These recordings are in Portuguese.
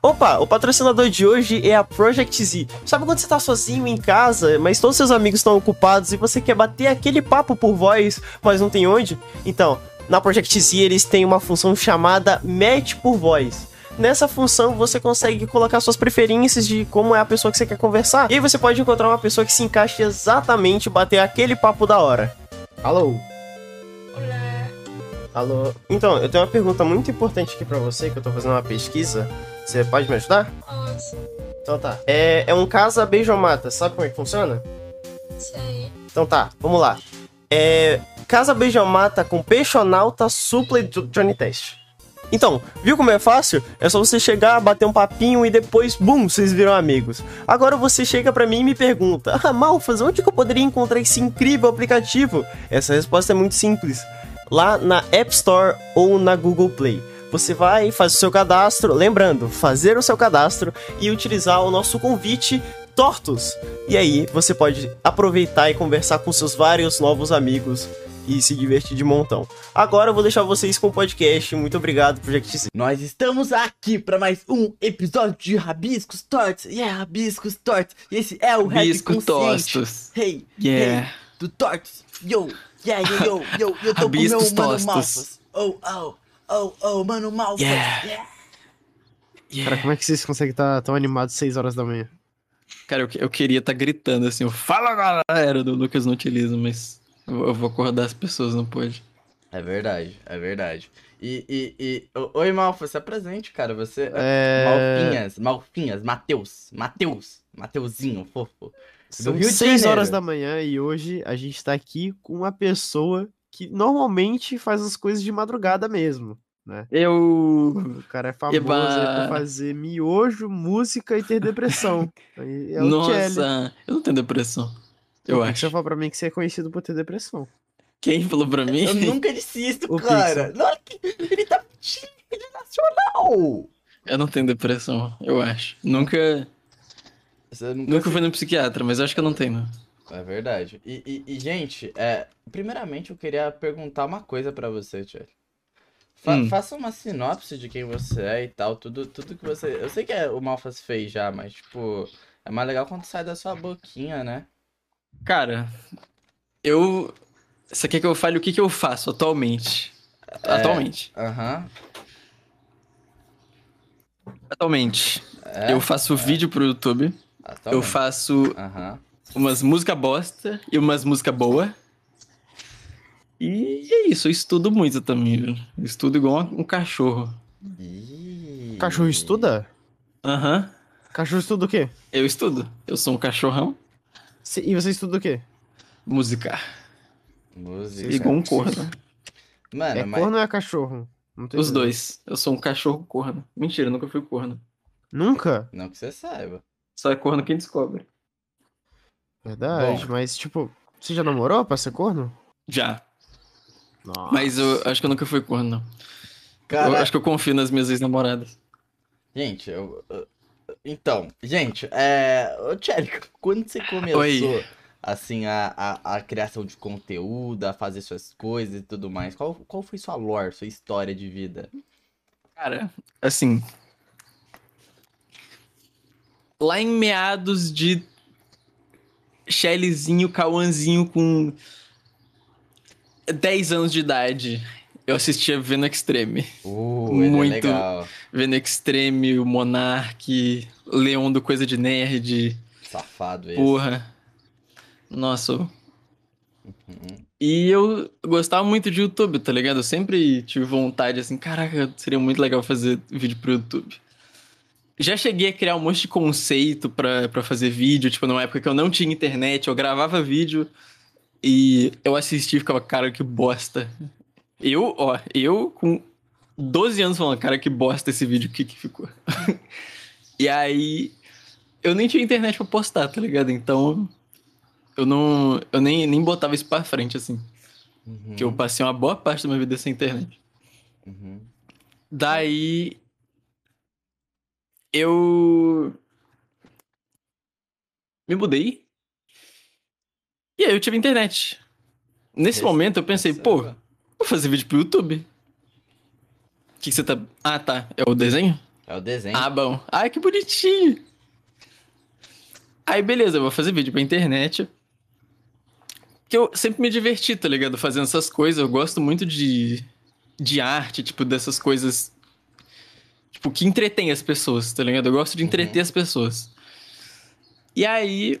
Opa, o patrocinador de hoje é a Project Z. Sabe quando você tá sozinho em casa, mas todos seus amigos estão ocupados e você quer bater aquele papo por voz, mas não tem onde? Então, na Project Z eles têm uma função chamada Match por Voz. Nessa função você consegue colocar suas preferências de como é a pessoa que você quer conversar. E aí você pode encontrar uma pessoa que se encaixe exatamente bater aquele papo da hora. Alô? Alô? Então, eu tenho uma pergunta muito importante aqui pra você, que eu tô fazendo uma pesquisa. Você pode me ajudar? Posso. Então tá. É, é um casa beijomata, sabe como é que funciona? Sei. Então tá, vamos lá. É. Casa beijomata com peixonauta, supla e Johnny Test. Então, viu como é fácil? É só você chegar, bater um papinho e depois, bum, vocês viram amigos. Agora você chega pra mim e me pergunta: Ah, Malfas, onde que eu poderia encontrar esse incrível aplicativo? Essa resposta é muito simples. Lá na App Store ou na Google Play. Você vai, faz o seu cadastro, lembrando, fazer o seu cadastro e utilizar o nosso convite Tortos. E aí você pode aproveitar e conversar com seus vários novos amigos e se divertir de montão. Agora eu vou deixar vocês com o podcast. Muito obrigado, Project Z. Nós estamos aqui para mais um episódio de Rabiscos Tortos. Yeah, Rabiscos Tortos. E esse é o Rabisco Consciente. tostos. Hey, Yeah. hey, do Tortos. Yo, yeah, yo, yo, yo, eu tô com o meu Rabiscos mano tostos. Malfas. Oh, oh, oh, oh, mano Malfas. Yeah. yeah. Yeah. Cara, como é que vocês conseguem estar tão animados 6 horas da manhã? Cara, eu, eu queria estar gritando assim, eu fala galera do Lucas não utiliza, mas eu, eu vou acordar as pessoas, não pode. É verdade, é verdade. E, e, e... Oi, Malfas, se apresente, cara. Você... É... Malfinhas, Malfinhas, Mateus, Mateus, Mateuzinho, fofo. São Rio de 6 Janeiro. horas da manhã e hoje a gente tá aqui com uma pessoa que normalmente faz as coisas de madrugada mesmo, né? Eu. O cara é famoso Eba. por fazer miojo, música e ter depressão. É. Nossa, eu não tenho depressão. Eu acho. falou pra mim que você é conhecido por ter depressão. Quem falou pra mim? Eu nunca disse isso, O cara. Não, ele tá ele é nacional. Eu não tenho depressão, eu acho. Nunca. Nunca, Nunca fui no psiquiatra, mas eu acho que eu não tenho. não. É verdade. E, e- e, gente, é, primeiramente eu queria perguntar uma coisa pra você, Tchê. Fa- Hum. Faça uma sinopse de quem você é e tal, tudo, tudo que você. Eu sei que é, o Malfas fez já, mas, tipo, é mais legal quando sai da sua boquinha, né? Cara, eu. Você quer que eu fale o que, que eu faço atualmente? É. Atualmente. Aham. Atualmente. É. Eu faço vídeo pro YouTube. Eu atualmente. faço Aham. umas música bosta e umas música boa. E é isso, eu estudo muito também, viu? Eu estudo igual um cachorro. Ih. Cachorro estuda? Aham. Cachorro estuda o quê? Eu estudo. Eu sou um cachorrão. E você estuda o quê? Música. Música. Igual um corno. Mano, É mas. corno ou é cachorro? Os dois. Eu sou um cachorro corno. Mentira, eu nunca fui corno. Nunca? Não que você saiba. Só é corno quem descobre. Verdade, Bom. mas tipo, você já namorou pra ser corno? Já. Nossa. Mas eu acho que eu nunca fui corno, não. Cara, Eu acho que eu confio nas minhas ex-namoradas. Gente, eu. Então, gente, é. Ô, Tchérico, quando você começou, Oi. assim, a, a, a criação de conteúdo, a fazer suas coisas e tudo mais, qual, qual foi sua lore, sua história de vida? Cara, assim. Lá em meados de Shellyzinho, Cauãzinho com 10 anos de idade, eu assistia Veno Extreme. Uh, Muito. é. Veno Extreme, o Monark, Leon do Coisa de Nerd. Safado esse. Porra. Nossa. Uhum. E eu gostava muito de YouTube, tá ligado? Eu sempre tive vontade, assim, caraca, seria muito legal fazer vídeo pro YouTube. Já cheguei a criar um monte de conceito pra, pra fazer vídeo, tipo, numa época que eu não tinha internet, eu gravava vídeo e eu assistia e ficava, cara, que bosta. Eu, ó, eu com 12 anos falando, cara, que bosta esse vídeo, o que que ficou? e aí, eu nem tinha internet pra postar, tá ligado? Então, eu não, eu nem, nem botava isso pra frente, assim. Uhum. Que eu passei uma boa parte da minha vida sem internet. Uhum. Daí. Eu. Me mudei. E aí eu tive internet. Nesse Esse- momento eu pensei, pô, vou fazer vídeo pro YouTube. O que, que você tá. Ah, tá. É o desenho? É o desenho. Ah, bom. Ai, que bonitinho. Aí, beleza, eu vou fazer vídeo pra internet. Que eu sempre me diverti, tá ligado? Fazendo essas coisas. Eu gosto muito de, de arte, tipo, dessas coisas. Tipo, que entretém as pessoas, tá ligado? Eu gosto de entreter as pessoas. E aí.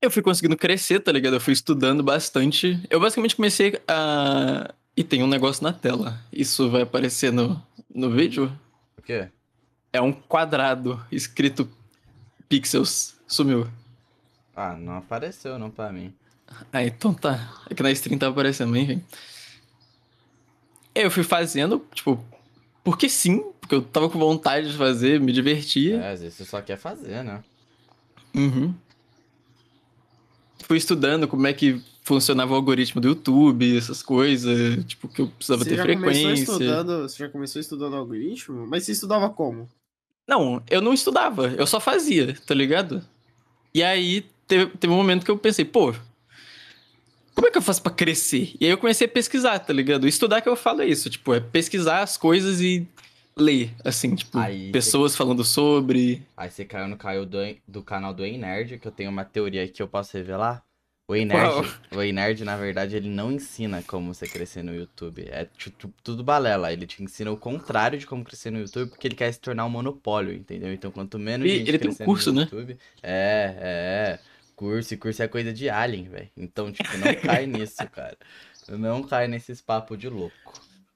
Eu fui conseguindo crescer, tá ligado? Eu fui estudando bastante. Eu basicamente comecei a. E tem um negócio na tela. Isso vai aparecer no, no vídeo? O quê? É um quadrado escrito pixels. Sumiu. Ah, não apareceu não pra mim. Ah, então tá. É que na stream tá aparecendo, mas enfim. Eu fui fazendo, tipo, porque sim, porque eu tava com vontade de fazer, me divertia. É, às vezes você só quer fazer, né? Uhum. Fui estudando como é que funcionava o algoritmo do YouTube, essas coisas, tipo, que eu precisava Você ter já começou frequência. estudando. Você já começou estudando algoritmo? Mas você estudava como? Não, eu não estudava, eu só fazia, tá ligado? E aí teve, teve um momento que eu pensei, pô, como é que eu faço pra crescer? E aí eu comecei a pesquisar, tá ligado? Estudar que eu falo é isso, tipo, é pesquisar as coisas e ler, assim, tipo, Aí pessoas falando sobre. Aí você caiu no caio do, do canal do Ei Nerd, que eu tenho uma teoria que eu posso revelar. O Ei Nerd, o Ei Nerd, na verdade, ele não ensina como você crescer no YouTube. É tu- tu- tudo balela. Ele te ensina o contrário de como crescer no YouTube, porque ele quer se tornar um monopólio, entendeu? Então, quanto menos E ele tem um curso, no né? YouTube... É, é. Curso, e curso é coisa de alien, velho. Então, tipo, não cai nisso, cara. Não cai nesses papos de louco.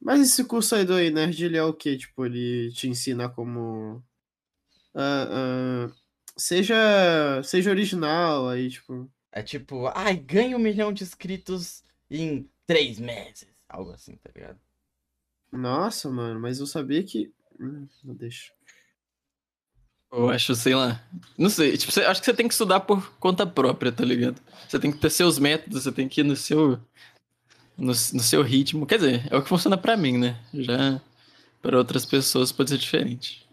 Mas esse curso aí do Nerd, ele é o quê? Tipo, ele te ensina como. ah, ah, seja. Seja original, aí, tipo. É tipo, ai, ganha um milhão de inscritos em três meses. Algo assim, tá ligado? Nossa, mano, mas eu sabia que. Hum, não deixa. Eu acho, sei lá. Não sei, tipo, você- acho que você tem que estudar por conta própria, tá ligado? Você tem que ter seus métodos, você tem que ir no seu. No, no seu ritmo. Quer dizer, é o que funciona pra mim, né? Já para outras pessoas pode ser diferente.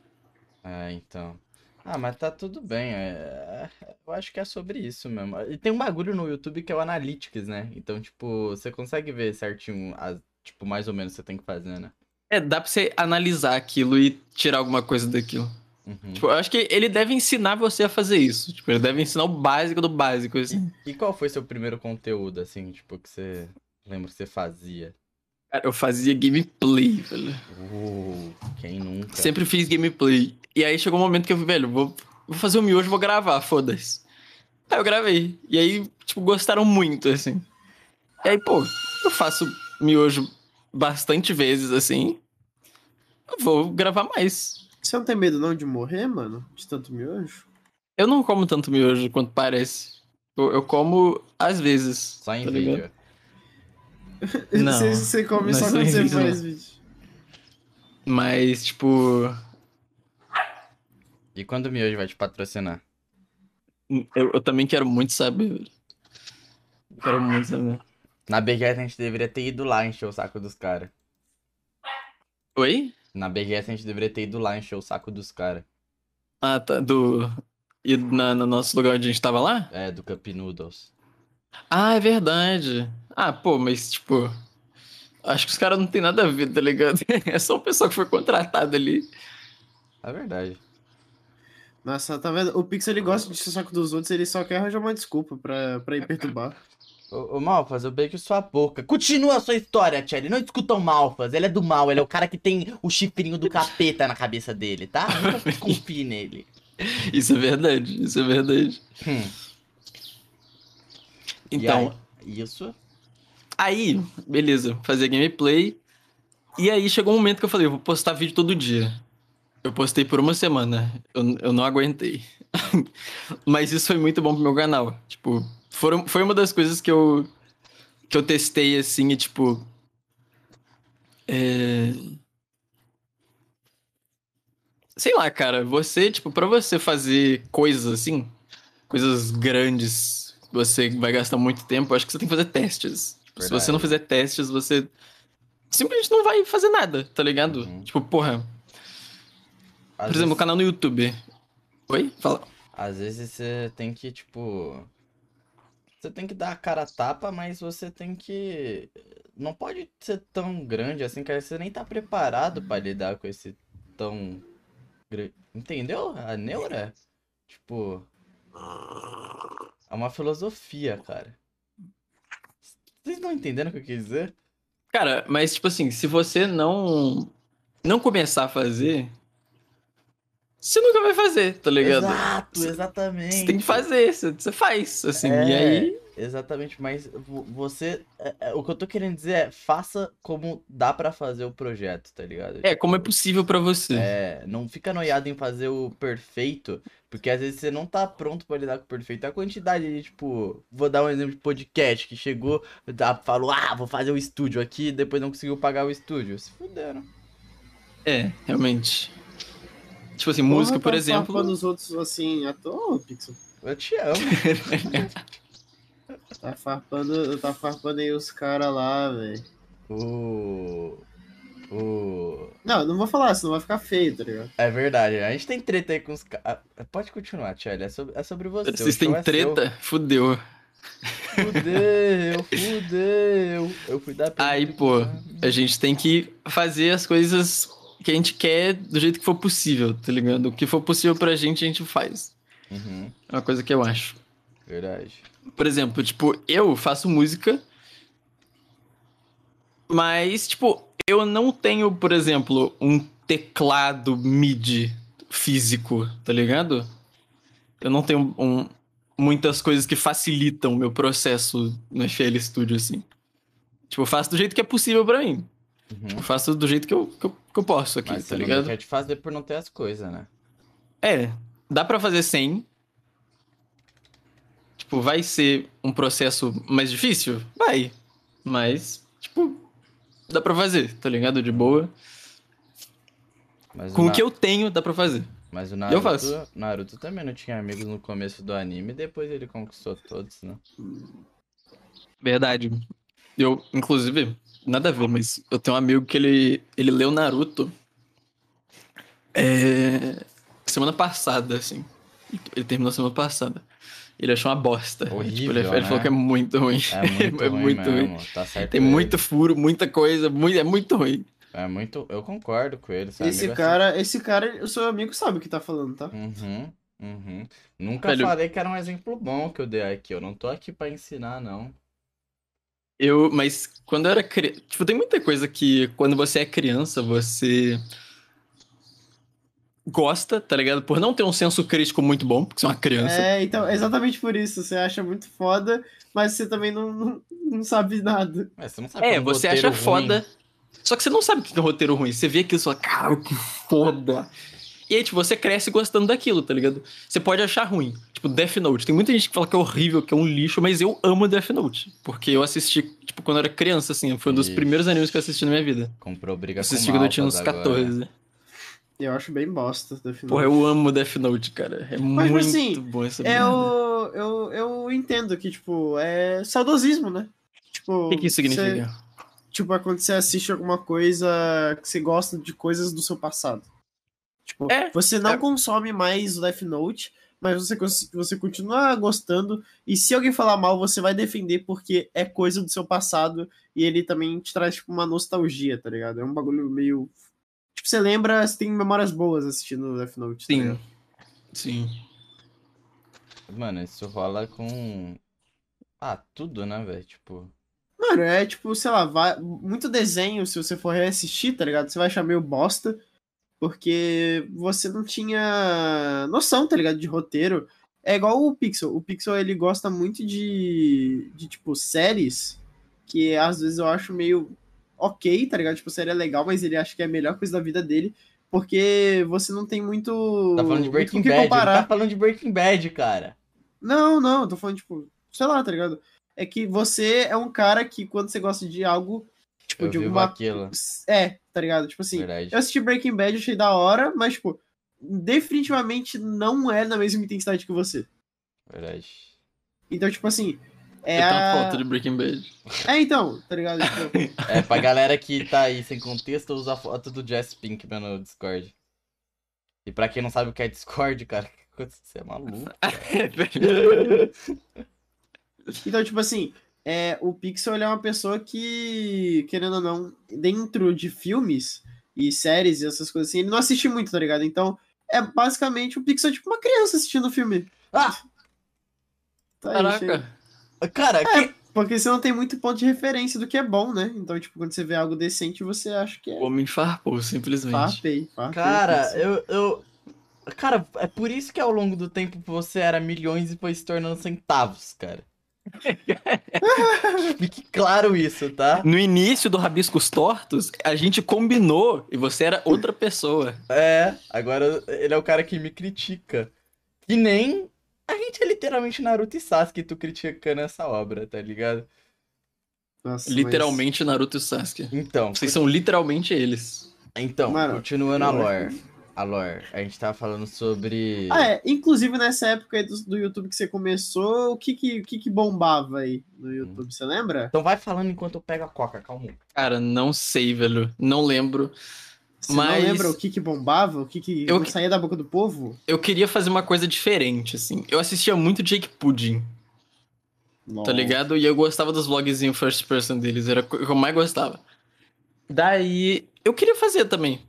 É, então. Ah, mas tá tudo bem. é- Eu acho que é sobre isso mesmo. E tem um bagulho no YouTube que é o Analytics, né? Então, tipo, você consegue ver certinho, as, tipo, mais ou menos o que você tem que fazer, né? É, dá pra você analisar aquilo e tirar alguma coisa daquilo. Uhum. Tipo, eu acho que ele deve ensinar você a fazer isso. Tipo, ele deve ensinar o básico do básico, assim. E qual foi seu primeiro conteúdo, assim, tipo, que você lembra que você fazia? Cara, eu fazia gameplay, velho. Uh, quem nunca? Sempre fiz gameplay. E aí chegou um momento que eu falei, velho, vou, vou fazer o miojo, vou gravar, foda-se. Aí eu gravei. E aí, tipo, gostaram muito, assim. E aí, pô, eu faço miojo bastante vezes, assim. Eu vou gravar mais. Você não tem medo não de morrer, mano? De tanto miojo? Eu não como tanto miojo quanto parece. Eu, eu como às vezes. Só em tá vídeo. ligado? Não, você, você come só é quando você faz não. vídeo. Mas, tipo, E quando o Miojo vai te patrocinar? eu, eu também quero muito saber. velho. Quero muito saber. Na BGS a gente deveria ter ido lá encher o saco dos caras. Oi? Na BGS a gente deveria ter ido lá encher o saco dos caras. Ah, tá. Do. E na, no nosso lugar onde a gente tava lá? É, do Cup Noodles. Ah, é verdade. Ah, pô, mas tipo. Acho que os caras não tem nada a ver, tá ligado? É só o pessoal que foi contratado ali. É verdade. Nossa, tá vendo? O Pix ele gosta de encher o saco dos outros, ele só quer arranjar uma desculpa pra, pra ir perturbar. Ô, ô Malfas, eu beijo sua boca. Continua a sua história, Tchelle. Não escuta o Malfas. Ele é do mal. Ele é o cara que tem o chifrinho do capeta na cabeça dele, tá? Nunca confie nele. Isso é verdade, isso é verdade. Hum. Então, aí, isso. aí, beleza, fazia gameplay. E aí chegou um momento que eu falei, eu vou postar vídeo todo dia. Eu postei por uma semana. Eu, eu não aguentei. Mas isso foi muito bom pro meu canal. Tipo, foram, foi uma das coisas que eu, que eu testei assim e tipo. É... Sei lá, cara, você, tipo, pra você fazer coisas assim, coisas grandes, você vai gastar muito tempo, acho que você tem que fazer testes. Tipo, se você não fizer testes, você simplesmente não vai fazer nada, tá ligado? Uhum. Tipo, porra, Às por exemplo, o vezes, canal no YouTube. Oi? Fala. às vezes você tem que, tipo. Você tem que dar a cara a tapa, mas você tem que. Não pode ser tão grande assim, cara. Você nem tá preparado pra lidar com esse tão. Entendeu? A neura? Tipo. É uma filosofia, cara. Vocês estão entendendo o que eu quis dizer? Cara, mas tipo assim, se você não não começar a fazer, você nunca vai fazer, tá ligado? Exato, exatamente. Você tem que fazer, você, faz, assim, É. e aí... Exatamente, mas vo- você. é- é- o que eu tô querendo dizer é faça como dá pra fazer o projeto, tá ligado? É, como é possível pra você. É, não fica noiado em fazer o perfeito, porque às vezes você não tá pronto pra lidar com o perfeito. A quantidade de, tipo, vou dar um exemplo de podcast que chegou, falou, ah, vou fazer o estúdio aqui, depois não conseguiu pagar o estúdio. Se fuderam. É, realmente. Tipo assim, Porra, música, por tá exemplo. farpando os outros assim à toa, Pixel. Eu te amo. Tá farpando, tá farpando aí os caras lá, velho. O. O. Não, não vou falar, senão vai ficar feio, tá ligado? É verdade, a gente tem treta aí com os caras. Pode continuar, Tchelle, é sobre, é sobre você. Vocês têm é seu. treta? Fudeu. Fudeu, fudeu. Eu fui dar Aí, pô, a gente tem que fazer as coisas que a gente quer do jeito que for possível, tá ligado? O que for possível pra gente, a gente faz. Uhum, É uma coisa que eu acho. verdade. Por exemplo, tipo, eu faço música, mas, tipo, eu não tenho, por exemplo, um teclado MIDI físico, tá ligado? Eu não tenho um- muitas coisas que facilitam o meu processo no FL Studio, assim. Tipo, eu faço do jeito que é possível pra mim. Uhum. Eu faço do jeito que eu, que eu, que eu posso aqui, Mas tá você não ligado? quer te fazer por não ter as coisas, né? É, dá pra fazer sem. Tipo, vai ser um processo mais difícil? Vai. Mas, tipo, dá pra fazer, tá ligado? De boa. Mas Com o que eu tenho, dá pra fazer. Mas o eu Naruto, faço. Naruto também não tinha amigos no começo do anime, depois ele conquistou todos, né? Verdade. Eu, inclusive, nada a ver, mas eu tenho um amigo que ele, ele leu Naruto é, semana passada, assim. Ele terminou semana passada. Ele achou uma bosta. Tipo, Horrível, ele, ele né? falou que é muito ruim. É muito É ruim muito ruim. mesmo, tá certo Tem ele. muito furo, muita coisa, muito, é muito ruim. É muito... Eu concordo com ele, Esse é cara, esse cara, o seu amigo sabe o que tá falando, tá? Uhum, uhum. Nunca Velho- falei que era um exemplo bom que eu dei aqui. Eu não tô aqui pra ensinar, não. Eu, mas quando eu era criança. Tipo, tem muita coisa que quando você é criança, você gosta, tá ligado? Por não ter um senso crítico muito bom, porque você é uma criança. É, então, exatamente por isso. Você acha muito foda, mas você também não, não, não sabe nada. Mas você não sabe É, você acha ruim. foda. Só que você não sabe o que é roteiro ruim. Você vê aquilo e fala, cara, que foda. E aí, tipo, você cresce gostando daquilo, tá ligado? Você pode achar ruim. Tipo, Death Note. Tem muita gente que fala que é horrível, que é um lixo, mas eu amo Death Note. Porque eu assisti, tipo, quando eu era criança, assim. Foi um dos Isso. primeiros animes que eu assisti na minha vida. Comprou briga Eu com assisti quando eu tinha uns maltas agora. 14. Eu acho bem bosta, definitivamente. Porra, eu amo Death Note, cara. É Mas, muito assim, bom essa É o, eu, eu entendo que, tipo, é saudosismo, né? Tipo, O que, que isso significa? Você, tipo, é quando você assiste alguma coisa que você gosta de coisas do seu passado. Tipo, É, você não é. consome mais o Death Note, mas você, você continua gostando. E se alguém falar mal, você vai defender porque é coisa do seu passado. E ele também te traz, tipo, uma nostalgia, tá ligado? É um bagulho meio. Tipo, você lembra, você tem memórias boas assistindo Death Note. tá Sim. ligado? Sim. Mano, isso rola com. Ah, tudo, né, velho? Tipo. Mano, é tipo, sei lá, vai, muito desenho, se você for reassistir, tá ligado? Você vai achar meio bosta, porque você não tinha noção, tá ligado, de roteiro. É igual o Pixel. O Pixel, ele gosta muito de, de tipo, séries que às vezes eu acho meio ok, tá ligado? Tipo, série é legal, mas ele acha que é a melhor coisa da vida dele, porque você não tem muito. Tá falando de Breaking Bad. Comparar. tá falando de Breaking Bad, cara. Não, não, eu tô falando, tipo, sei lá, tá ligado? É que você é um cara que quando você gosta de algo, tipo, Eu de alguma. aquilo. É, tá ligado? Tipo assim, Verdade. eu assisti Breaking Bad, achei da hora, mas, tipo, definitivamente não é na mesma intensidade que você. Verdade. Então, tipo assim. É, a... foto de Breaking Bad. é então, tá ligado? Tipo, É, pra galera que tá aí sem contexto, usa a foto do Jess Pinkman no Discord. E pra quem não sabe o que é Discord, cara, você é maluco. Então, tipo assim, é, o Pixel é uma pessoa que, querendo ou não, dentro de filmes e séries e essas coisas assim, ele não assiste muito, tá ligado? Então, é basicamente o Pixel é tipo uma criança assistindo o filme. Ah! Tá aí. Caraca. Cara, É, que... porque você não tem muito ponto de referência do que é bom, né? Então, tipo, quando você vê algo decente, você acha que é O homem farpou, simplesmente. farpei, farpei. Cara, eu, eu. Cara, é por isso que ao longo do tempo você era milhões e foi se tornando centavos, cara. Fique claro isso, tá? No início do Rabiscos Tortos, a gente combinou e você era outra pessoa. É, agora ele é o cara que me critica. Que nem a gente é literalmente Naruto e Sasuke, tu criticando essa obra, tá ligado? Nossa, mas- Literalmente Naruto e Sasuke. Então, Vocês são literalmente eles. então, Mano, continuando a eu- lore. A lore, a gente tava falando sobre. Ah, é. Inclusive, nessa época aí do, do YouTube que você começou, o que que, o que, que bombava aí no YouTube? Você lembra? Então vai falando enquanto eu pego a coca, calma. Cara, não sei, velho. Não lembro. Você Mas- não lembra o que que bombava? O que que Eu saía da boca do povo? Eu queria fazer uma coisa diferente, assim. Eu assistia muito Jake Pudding, tá ligado? E eu gostava dos vlogzinhos first person deles, era o que eu mais gostava. Daí, eu queria fazer também.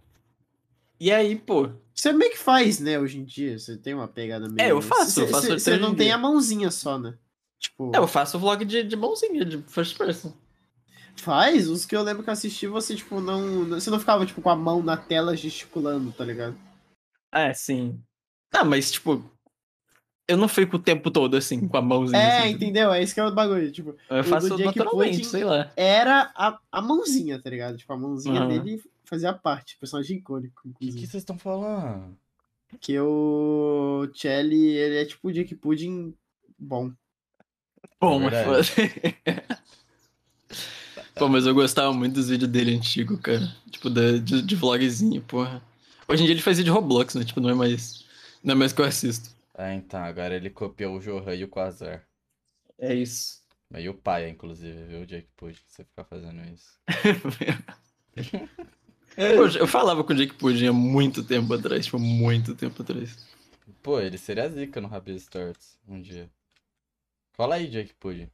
E aí, pô, Você meio que faz, né, hoje em dia. Você tem uma pegada meio... É, eu faço, Você, eu faço você- não tem a mãozinha só, né? Tipo, eu faço vlog de, de mãozinha, de first person. faz. Os que eu lembro que eu assisti, você, tipo, não... Você não ficava, tipo, com a mão na tela gesticulando, tá ligado? É, sim. Ah, mas, tipo, eu não fico o tempo todo assim, com a mãozinha. É, assim, entendeu? É isso que é o bagulho. Tipo, Eu faço naturalmente, sei lá. era a, a mãozinha, tá ligado? Tipo, a mãozinha Aham. dele fazia parte. Personagem icônico, O que vocês estão falando? Que o Chelly, ele é tipo o Jake Pudding bom. Bom, É mas. Pô, mas eu gostava muito dos vídeos dele antigo, cara. Tipo, da- de, de vlogzinho, porra. Hoje em dia ele faz vídeo de Roblox, né? Tipo, não é mais. Não é mais que eu assisto. É, então, agora ele copiou o Johan e o Quasar. É isso. E o pai, inclusive, viu, Jake Pudd, que você ficar fazendo isso. eu, eu falava com o Jake Pudding há muito tempo atrás, tipo, muito tempo atrás. Pô, ele seria zica no Rabis Torts um dia. Cola aí, Jake Pudd.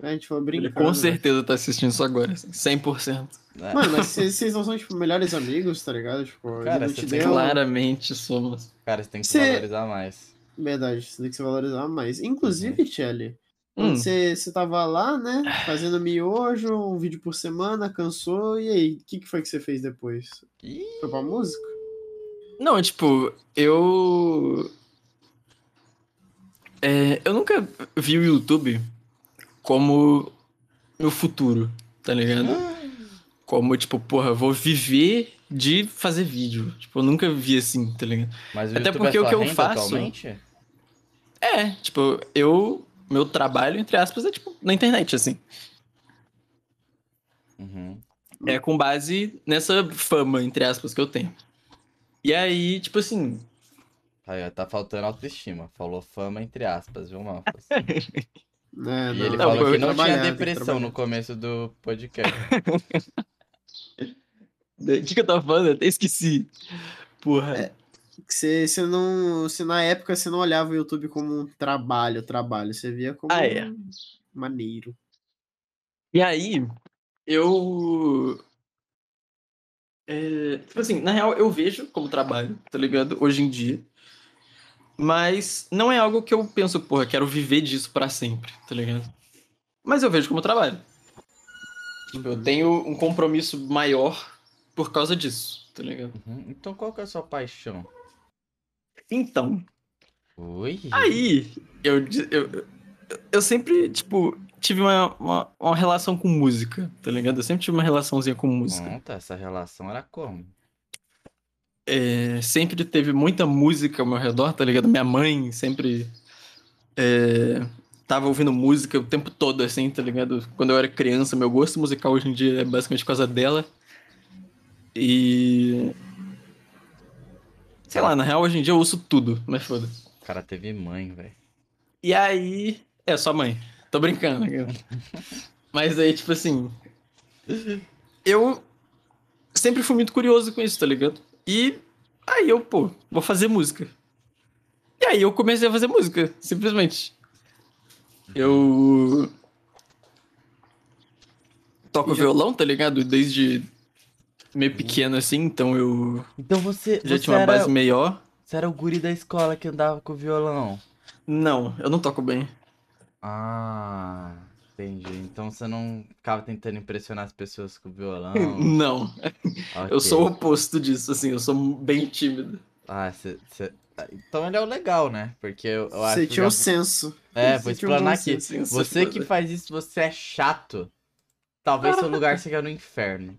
A gente foi Ele brincando. com né? certeza tá assistindo isso agora, assim, 100%. É, Mano, mas vocês não são, tipo, melhores amigos, tá ligado? Tipo, Cara, ele você te tem. Claramente somos. Cara, você tem que se Cê- valorizar mais. Verdade, você tem que se valorizar mais. Inclusive, Chelly, Hum. você, você tava lá, né, fazendo miojo, um vídeo por semana, cansou, e aí, o que, que foi que você fez depois? Ih, Foi pra música? Não, tipo, eu. É, eu nunca vi o YouTube como meu futuro, tá ligado? Como, tipo, porra, eu vou viver de fazer vídeo. Tipo, eu nunca vi assim, tá ligado? mas o Até YouTube porque é o que eu faço- atualmente? É, tipo, eu. Meu trabalho, entre aspas, é tipo na internet, assim. Uhum. É com base nessa fama, entre aspas, que eu tenho. E aí, tipo assim, Aí, tá faltando autoestima. Falou fama entre aspas, viu, Malfas? É, E ele Não, falou que não tinha depressão no começo do podcast. o que, que eu tava falando? Eu até esqueci. Porra. É. Você, você não. Se na época você não olhava o YouTube como um trabalho, trabalho, você via como Ah, é. um maneiro. E aí, eu. É, tipo assim, na real, eu vejo como trabalho, tá ligado? Hoje em dia. Mas não é algo que eu penso, porra, quero viver disso pra sempre, tá ligado? Mas eu vejo como trabalho. Tipo, eu tenho um compromisso maior por causa disso, tá ligado? Uhum. Então qual que é a sua paixão? Então, Oi? Aí, eu, eu, eu sempre, tipo, tive uma, uma, uma relação com música, tá ligado? Eu sempre tive uma relaçãozinha com música. Conta, essa relação era como? É, sempre teve muita música ao meu redor, tá ligado? Minha mãe sempre é, tava ouvindo música o tempo todo, assim, tá ligado? Quando eu era criança, meu gosto musical hoje em dia é basicamente por causa dela. E. Sei lá, na real, hoje em dia eu ouço tudo, mas foda. O cara teve mãe, velho. E aí. É, sua mãe. Tô brincando. Mas aí, tipo assim. Eu sempre fui muito curioso com isso, tá ligado? E aí eu, pô, vou fazer música. E aí eu comecei a fazer música, simplesmente. Eu. Toco E violão, tá ligado? Desde meio pequeno assim, então eu Então você, já você, tinha uma era, base melhor. você era o guri da escola que andava com o violão. Não, eu não toco bem. Ah, entendi. Então você não ficava tentando impressionar as pessoas com o violão. Não, eu Ok. sou o oposto disso, assim, eu sou bem tímido. Ah, você. você- Então ele é o legal, né? Porque eu, eu acho Você tinha já- um senso. É, Você vou um explanar aqui. senso, Você que faz isso, você é chato. Talvez seu lugar seja no inferno.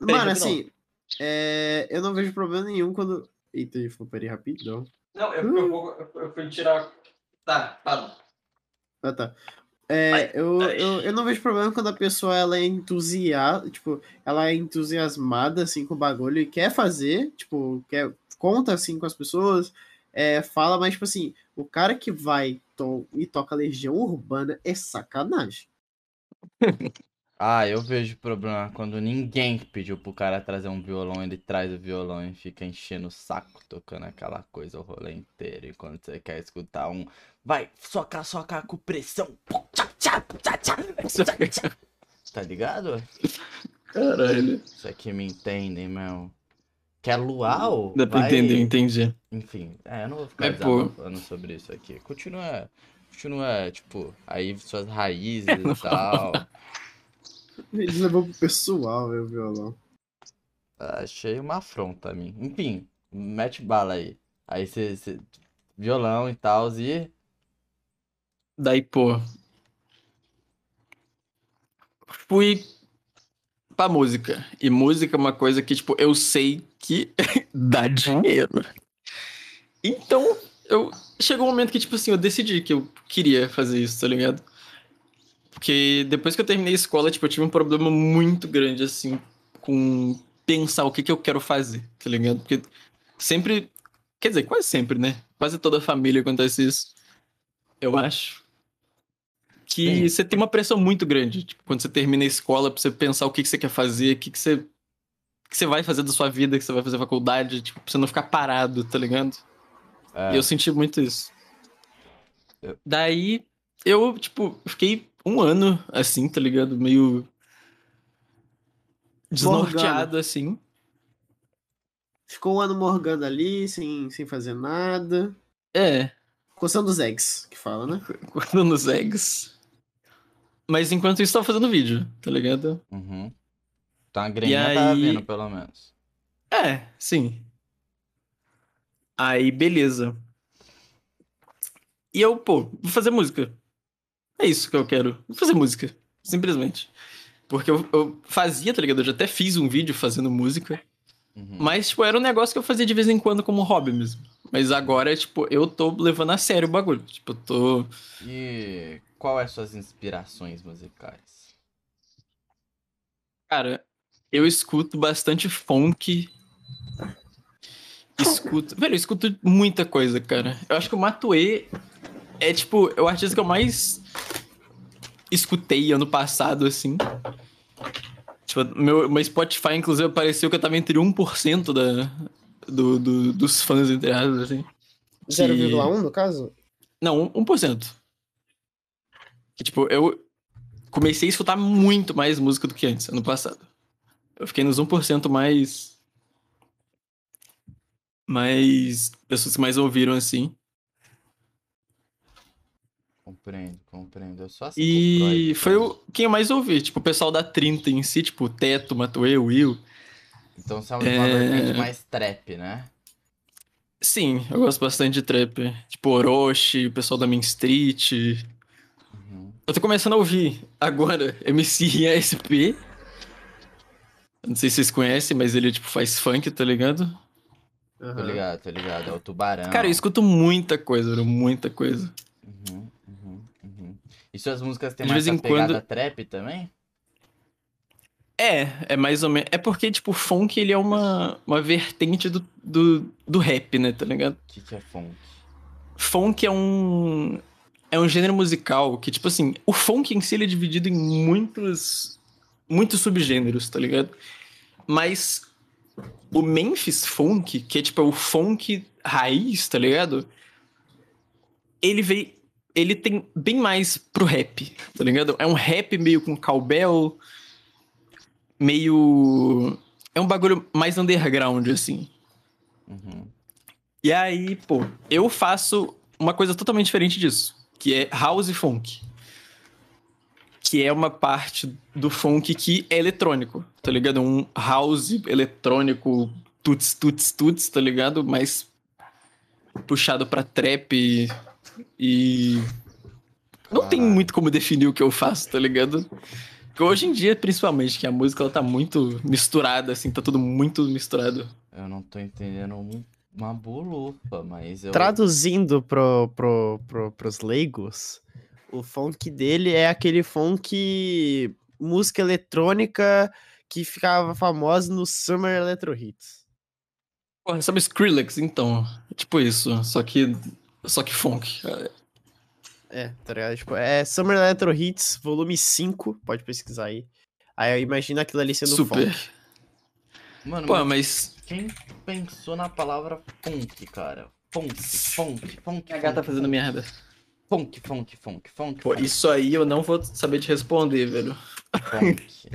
Mano, assim, é, eu não vejo problema nenhum quando. Eita, ele falou, peraí, rapidão. Não, eu, eu, vou- eu- eu fui tirar. Tá, para. Ah, tá. É, Ai, eu, ai. eu, eu não vejo problema quando a pessoa ela é entusiasta, tipo, ela é entusiasmada assim com o bagulho e quer fazer, tipo, quer conta assim com as pessoas, é, fala, mas tipo assim, o cara que vai to e toca Legião Urbana é sacanagem. Ah, eu vejo problema quando ninguém pediu pro cara trazer um violão, ele traz o violão e fica enchendo o saco, tocando aquela coisa o rolê inteiro. E quando você quer escutar um, vai, socar, socar com pressão. Tá ligado? Caralho. Isso aqui me entendem, meu. Quer luau? Dá pra Vai- entender, entendi. Enfim, é, eu não vou ficar pô- desabafando sobre isso aqui. Continua, continua, tipo, aí suas raízes Não e tal. Ele levou pro pessoal, meu violão. Achei uma afronta a mim. Enfim, mete bala aí. Aí você. Violão e tal, e. Daí, pô. Fui pra música. E música é uma coisa que, tipo, eu sei que dá dinheiro. Então, eu. Chegou um momento que, tipo assim, eu decidi que eu queria fazer isso, tá ligado? Porque depois que eu terminei a escola, tipo, eu tive um problema muito grande, assim, com pensar o que, que eu quero fazer, tá ligado? Porque sempre. Quer dizer, quase sempre, né? Quase toda família acontece isso. Eu acho. Que Sim. você tem uma pressão muito grande. Tipo, quando você termina a escola, pra você pensar o que, que você quer fazer, o que, que você. O que você vai fazer da sua vida, que você vai fazer faculdade, tipo, pra você não ficar parado, tá ligado? É, E eu senti muito isso. Eu- Daí, eu, tipo, fiquei um ano assim, tá ligado? Meio. Desnorteado, assim. Ficou um ano morgando ali, sem, sem fazer nada. É, Coçando os eggs, que fala, né? guardando os eggs. Mas enquanto isso, tava fazendo vídeo, tá ligado? Uhum. Então a graninha tá aí- vindo, pelo menos. É, sim. Aí, beleza. E eu, pô, vou fazer música. É isso que eu quero. Fazer música. Simplesmente. Porque eu, eu fazia, tá ligado? Eu já até fiz um vídeo fazendo música. Uhum. Mas, tipo, era um negócio que eu fazia de vez em quando como hobby mesmo. Mas agora, tipo, eu tô levando a sério o bagulho. Tipo, eu tô. E qual é suas inspirações musicais? Cara, eu escuto bastante funk. Escuto. Velho, eu escuto muita coisa, cara. Eu acho que o Matuê é, tipo, é o artista que eu mais escutei ano passado, assim. Tipo, meu, meu Spotify, inclusive, apareceu que eu tava entre 1% da, do, do, dos fãs, entre aspas, assim. Que- 0,1 no caso? Não, 1%. Que, tipo, eu comecei a escutar muito mais música do que antes, ano passado. Eu fiquei nos 1% mais. Mais. Pessoas que mais ouviram, assim. Compreendo, compreendo. Eu sou assim E Freud, foi o quem eu mais ouvi. Tipo, o pessoal da 30 em si, tipo, Teto, Matuê, Will. Então você é uma É. vertente mais trap, né? Sim, eu gosto bastante de trap. Tipo, Orochi, o pessoal da Main Street. Uhum. Eu tô começando a ouvir agora MC ASP. Eu Não sei se vocês conhecem, mas ele, tipo, faz funk, tá ligado? Tô Aham. ligado, tô ligado. É o Tubarão. Cara, eu escuto muita coisa, muita coisa. Uhum, uhum, uhum. E suas músicas têm De mais vez em quando- trap também? É, é mais ou menos. É porque, tipo, o funk ele é uma, uma vertente do, do, do rap, né, tá ligado? O que, que é funk? Funk é um. É um gênero musical que, tipo assim, o funk em si ele é dividido em muitos. Muitos subgêneros, tá ligado? Mas o Memphis Funk, que é tipo o funk raiz, tá ligado? Ele veio. Ele tem bem mais pro rap, tá ligado? É um rap meio com cowbell, meio. É um bagulho mais underground, assim. Uhum. E aí, pô, eu faço uma coisa totalmente diferente disso, que é house funk. Que é uma parte do funk que é eletrônico, tá ligado? Um house eletrônico, tuts, tuts, tuts, tá ligado? Mais puxado pra trap e. Não tem muito como definir o que eu faço, tá ligado? Porque hoje em dia, principalmente, que a música ela tá muito misturada, assim, tá tudo muito misturado. Eu não tô entendendo um- uma bolufa, mas eu. Traduzindo pro, pro, pro, pros leigos, o funk dele é aquele funk música eletrônica que ficava famosa no Summer Electro Hits. Porra, sabe Skrillex, então? É tipo isso, só que. Só que funk. É, tá ligado? Tipo, é Summer Electro Hits, volume 5, pode pesquisar aí. Aí imagina aquilo ali sendo Super. funk. Mano, Pô, mas quem pensou na palavra funk, cara? Funk, funk, funk. A gata tá funk, fazendo merda. Funk, funk, funk, funk. Pô, funk, isso aí eu não vou saber te responder, velho. Funk.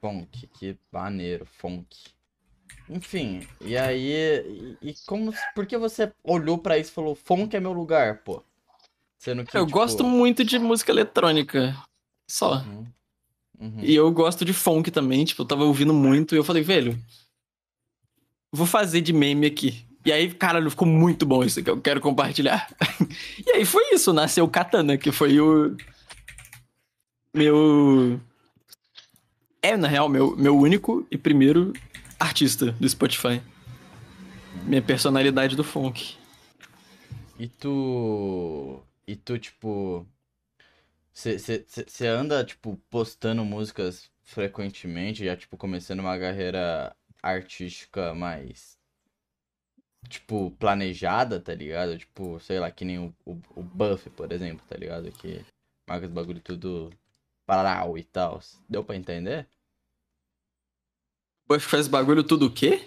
Funk, que maneiro, funk. Enfim, e aí. E, e como. Por que você olhou pra isso e falou, funk é meu lugar, pô? Sendo que. Eu tipo, gosto muito de música eletrônica. Só. Uhum, uhum. E eu gosto de funk também, tipo, eu tava ouvindo muito e eu falei, velho, vou fazer de meme aqui. E aí, caralho, ficou muito bom isso que eu quero compartilhar. e aí foi isso, nasceu o Katana, que foi o. Meu. É, na real, meu, meu único e primeiro artista do Spotify. Minha personalidade do funk. E tu. E tu, tipo. Você anda, tipo, postando músicas frequentemente, já, tipo, começando uma carreira artística mais. Tipo, planejada, tá ligado? Tipo, sei lá, que nem o, o, o Buff, por exemplo, tá ligado? Que marca os bagulho tudo parau e tal. Deu pra entender? Buff faz bagulho tudo o quê?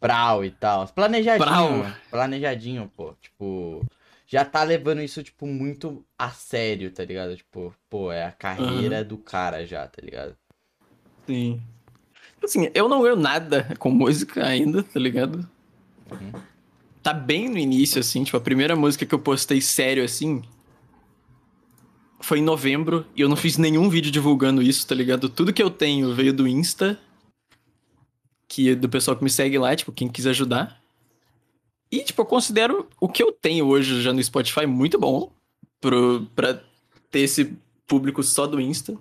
Brau e tal. Planejadinho. Brau. Planejadinho, pô. Tipo, já tá levando isso, tipo, muito a sério, tá ligado? Tipo, pô, é a carreira do cara já, tá ligado? Sim. Assim, eu não ganho nada com música ainda, tá ligado? Uhum. Tá bem no início, assim, tipo, a primeira música que eu postei sério, assim, foi em novembro, e eu não fiz nenhum vídeo divulgando isso, tá ligado? Tudo que eu tenho veio do Insta, que do pessoal que me segue lá, tipo, quem quiser ajudar. E, tipo, eu considero o que eu tenho hoje já no Spotify muito bom pro, pra ter esse público só do Insta.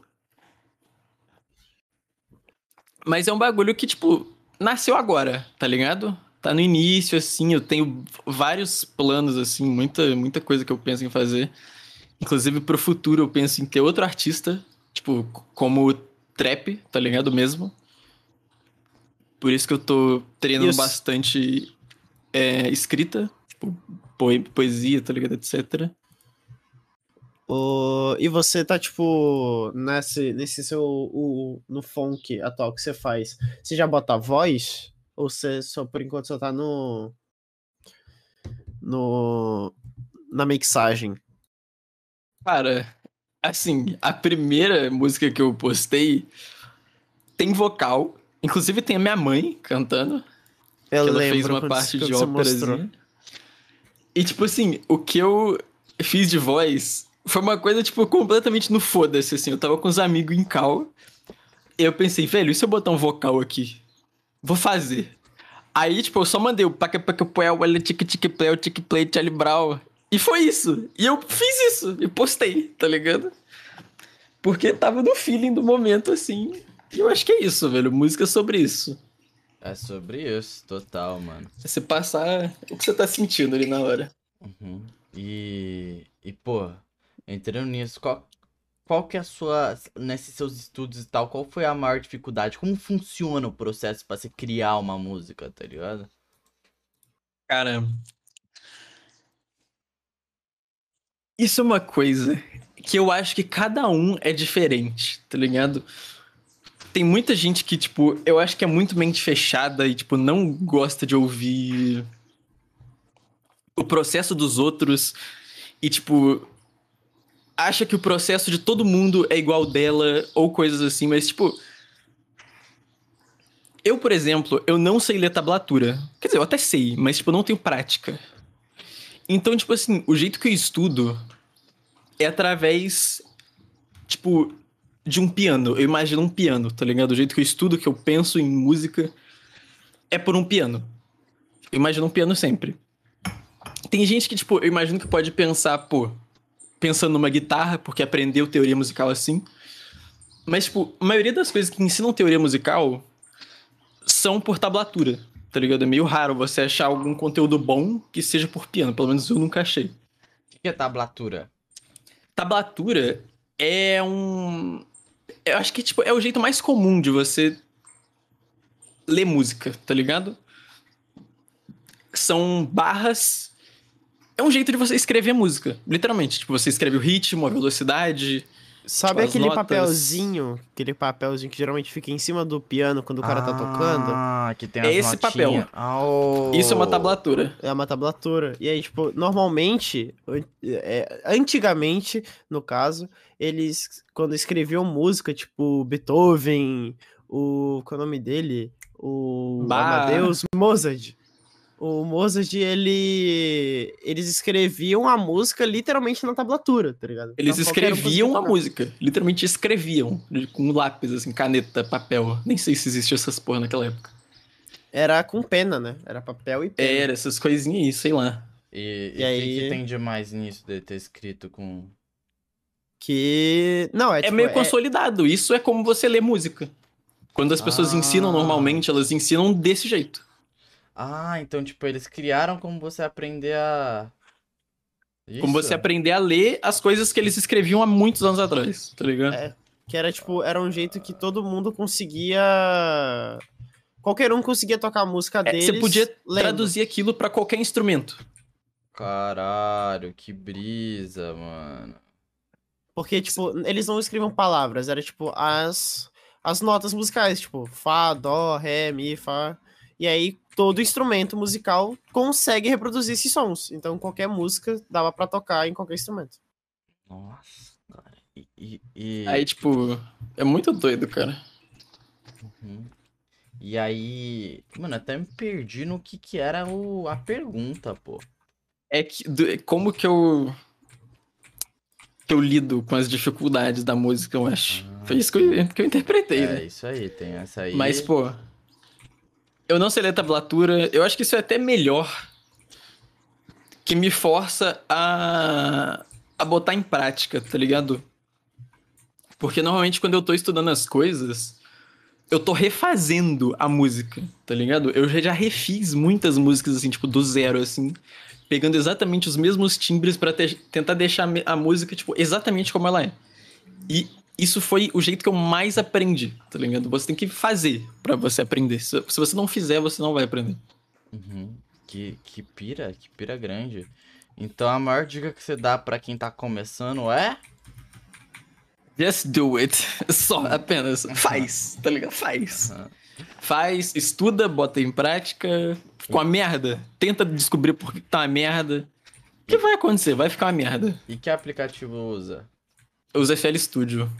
Mas é um bagulho que, tipo, nasceu agora, tá ligado? Tá no início, assim, eu tenho vários planos, assim, muita, muita coisa que eu penso em fazer. Inclusive, pro futuro, eu penso em ter outro artista, tipo, como trap, tá ligado mesmo? Por isso que eu tô treinando Isso. bastante é, escrita, tipo, poe- poesia, tá ligado, etc. O... E você tá, tipo, nesse, nesse seu. O, no funk atual que você faz, você já bota voz? Ou você só, por enquanto, só tá no. No. Na mixagem? Cara, assim, a primeira música que eu postei tem vocal. Inclusive tem a minha mãe cantando. Eu que ela fez uma parte de óperazinha. E, tipo assim, o que eu fiz de voz foi uma coisa, tipo, completamente no foda-se, assim. Eu tava com os amigos em cal. E eu pensei, velho, e se eu botar um vocal aqui? Vou fazer. Aí, tipo, eu só mandei o paca paca poel, olha tique tique play, o tique play, Charlie Brown. E foi isso. E eu fiz isso. E postei, tá ligado? Porque tava no feeling do momento, assim. E eu acho que é isso, velho. Música é sobre isso. É sobre isso, total, mano. É você passar o que você tá sentindo ali na hora. Uhum. E, e, pô, entrando nisso, qual, qual que é a sua, nesses seus estudos e tal, qual foi a maior dificuldade? Como funciona o processo pra você criar uma música, tá ligado? Cara. Isso é uma coisa que eu acho que cada um é diferente, tá ligado? Tem muita gente que, tipo, eu acho que é muito mente fechada e, tipo, não gosta de ouvir o processo dos outros e, tipo, acha que o processo de todo mundo é igual dela, ou coisas assim, mas, tipo. Eu, por exemplo, eu não sei ler tablatura. Quer dizer, eu até sei, mas, tipo, eu não tenho prática. Então, tipo assim, o jeito que eu estudo é através, tipo, de um piano. Eu imagino um piano, tá ligado? O jeito que eu estudo, que eu penso em música, é por um piano. Eu imagino um piano sempre. Tem gente que, tipo, eu imagino que pode pensar, pô, pensando numa guitarra, porque aprendeu teoria musical assim. Mas, tipo, a maioria das coisas que ensinam teoria musical são por tablatura, tá ligado? É meio raro você achar algum conteúdo bom que seja por piano. Pelo menos eu nunca achei. O que é tablatura? Tablatura é um. Eu acho que, tipo, é o jeito mais comum de você ler música, tá ligado? São barras. É um jeito de você escrever música, literalmente. Tipo, você escreve o ritmo, a velocidade. Sabe Tipo, as aquele notas- papelzinho, aquele papelzinho que geralmente fica em cima do piano quando o cara tá tocando? Ah, que tem É as esse papel. notinhas. Ah, oh. Isso é uma tablatura. É uma tablatura. E aí, tipo, normalmente, é, antigamente, no caso, eles, quando escreviam música, tipo, Beethoven, o. Qual é o nome dele? O Bach. Amadeus Mozart. O Mozart, ele. Eles escreviam a música literalmente na tablatura, tá ligado? Eles Então, escreviam a música. Literalmente escreviam. Com lápis, assim, caneta, papel. Nem sei se existia essas porra naquela época. Era com pena, né? Era papel e pena. Era essas coisinhas aí, sei lá. E, e, E o que aí- que tem de mais nisso de ter escrito com. Que. Não, é, É, tipo, meio consolidado. Isso é como você lê música. Quando as pessoas Ah. ensinam normalmente, elas ensinam desse jeito. Ah, então, tipo, eles criaram como você aprender a. Como Isso? você aprender a ler as coisas que eles escreviam há muitos anos atrás, tá ligado? É. Que era, tipo, era um jeito que todo mundo conseguia. Qualquer um conseguia tocar a música É, deles. você podia lendo. traduzir aquilo pra qualquer instrumento. Caralho, que brisa, mano. Porque, tipo, eles não escreviam palavras, era tipo as, as notas musicais, tipo, Fá, Dó, Ré, Mi, Fá. E aí todo instrumento musical consegue reproduzir esses sons. Então qualquer música dava pra tocar em qualquer instrumento. Nossa, cara. E. e, e- Aí, tipo, é muito doido, cara. Uhum. E aí. Mano, até me perdi no que que era o... a pergunta, pô. É que do- como que eu que eu lido com as dificuldades da música, eu acho. Ah, Foi isso que eu, que eu interpretei, É, né? isso aí, tem essa aí. Mas, pô, eu não sei ler tablatura, eu acho que isso é até melhor que me força a, a botar em prática, tá ligado? Porque normalmente quando eu tô estudando as coisas, eu tô refazendo a música, tá ligado? Eu já refiz muitas músicas, assim, tipo, do zero, assim, pegando exatamente os mesmos timbres te- tentar deixar a música, tipo, exatamente como ela é. E isso foi o jeito que eu mais aprendi, tá ligado? Você tem que fazer pra você aprender. Se, se você não fizer, você não vai aprender. Uhum. Que, que pira, que pira grande. Então a maior dica que você dá pra quem tá começando é. Just do it. Só, apenas. Faz, tá ligado? Faz. Aham. Faz, estuda, bota em prática. Ficou uma merda. Tenta descobrir por que tá uma merda. O que vai acontecer? Vai ficar uma merda. E que aplicativo usa? Eu uso FL Studio.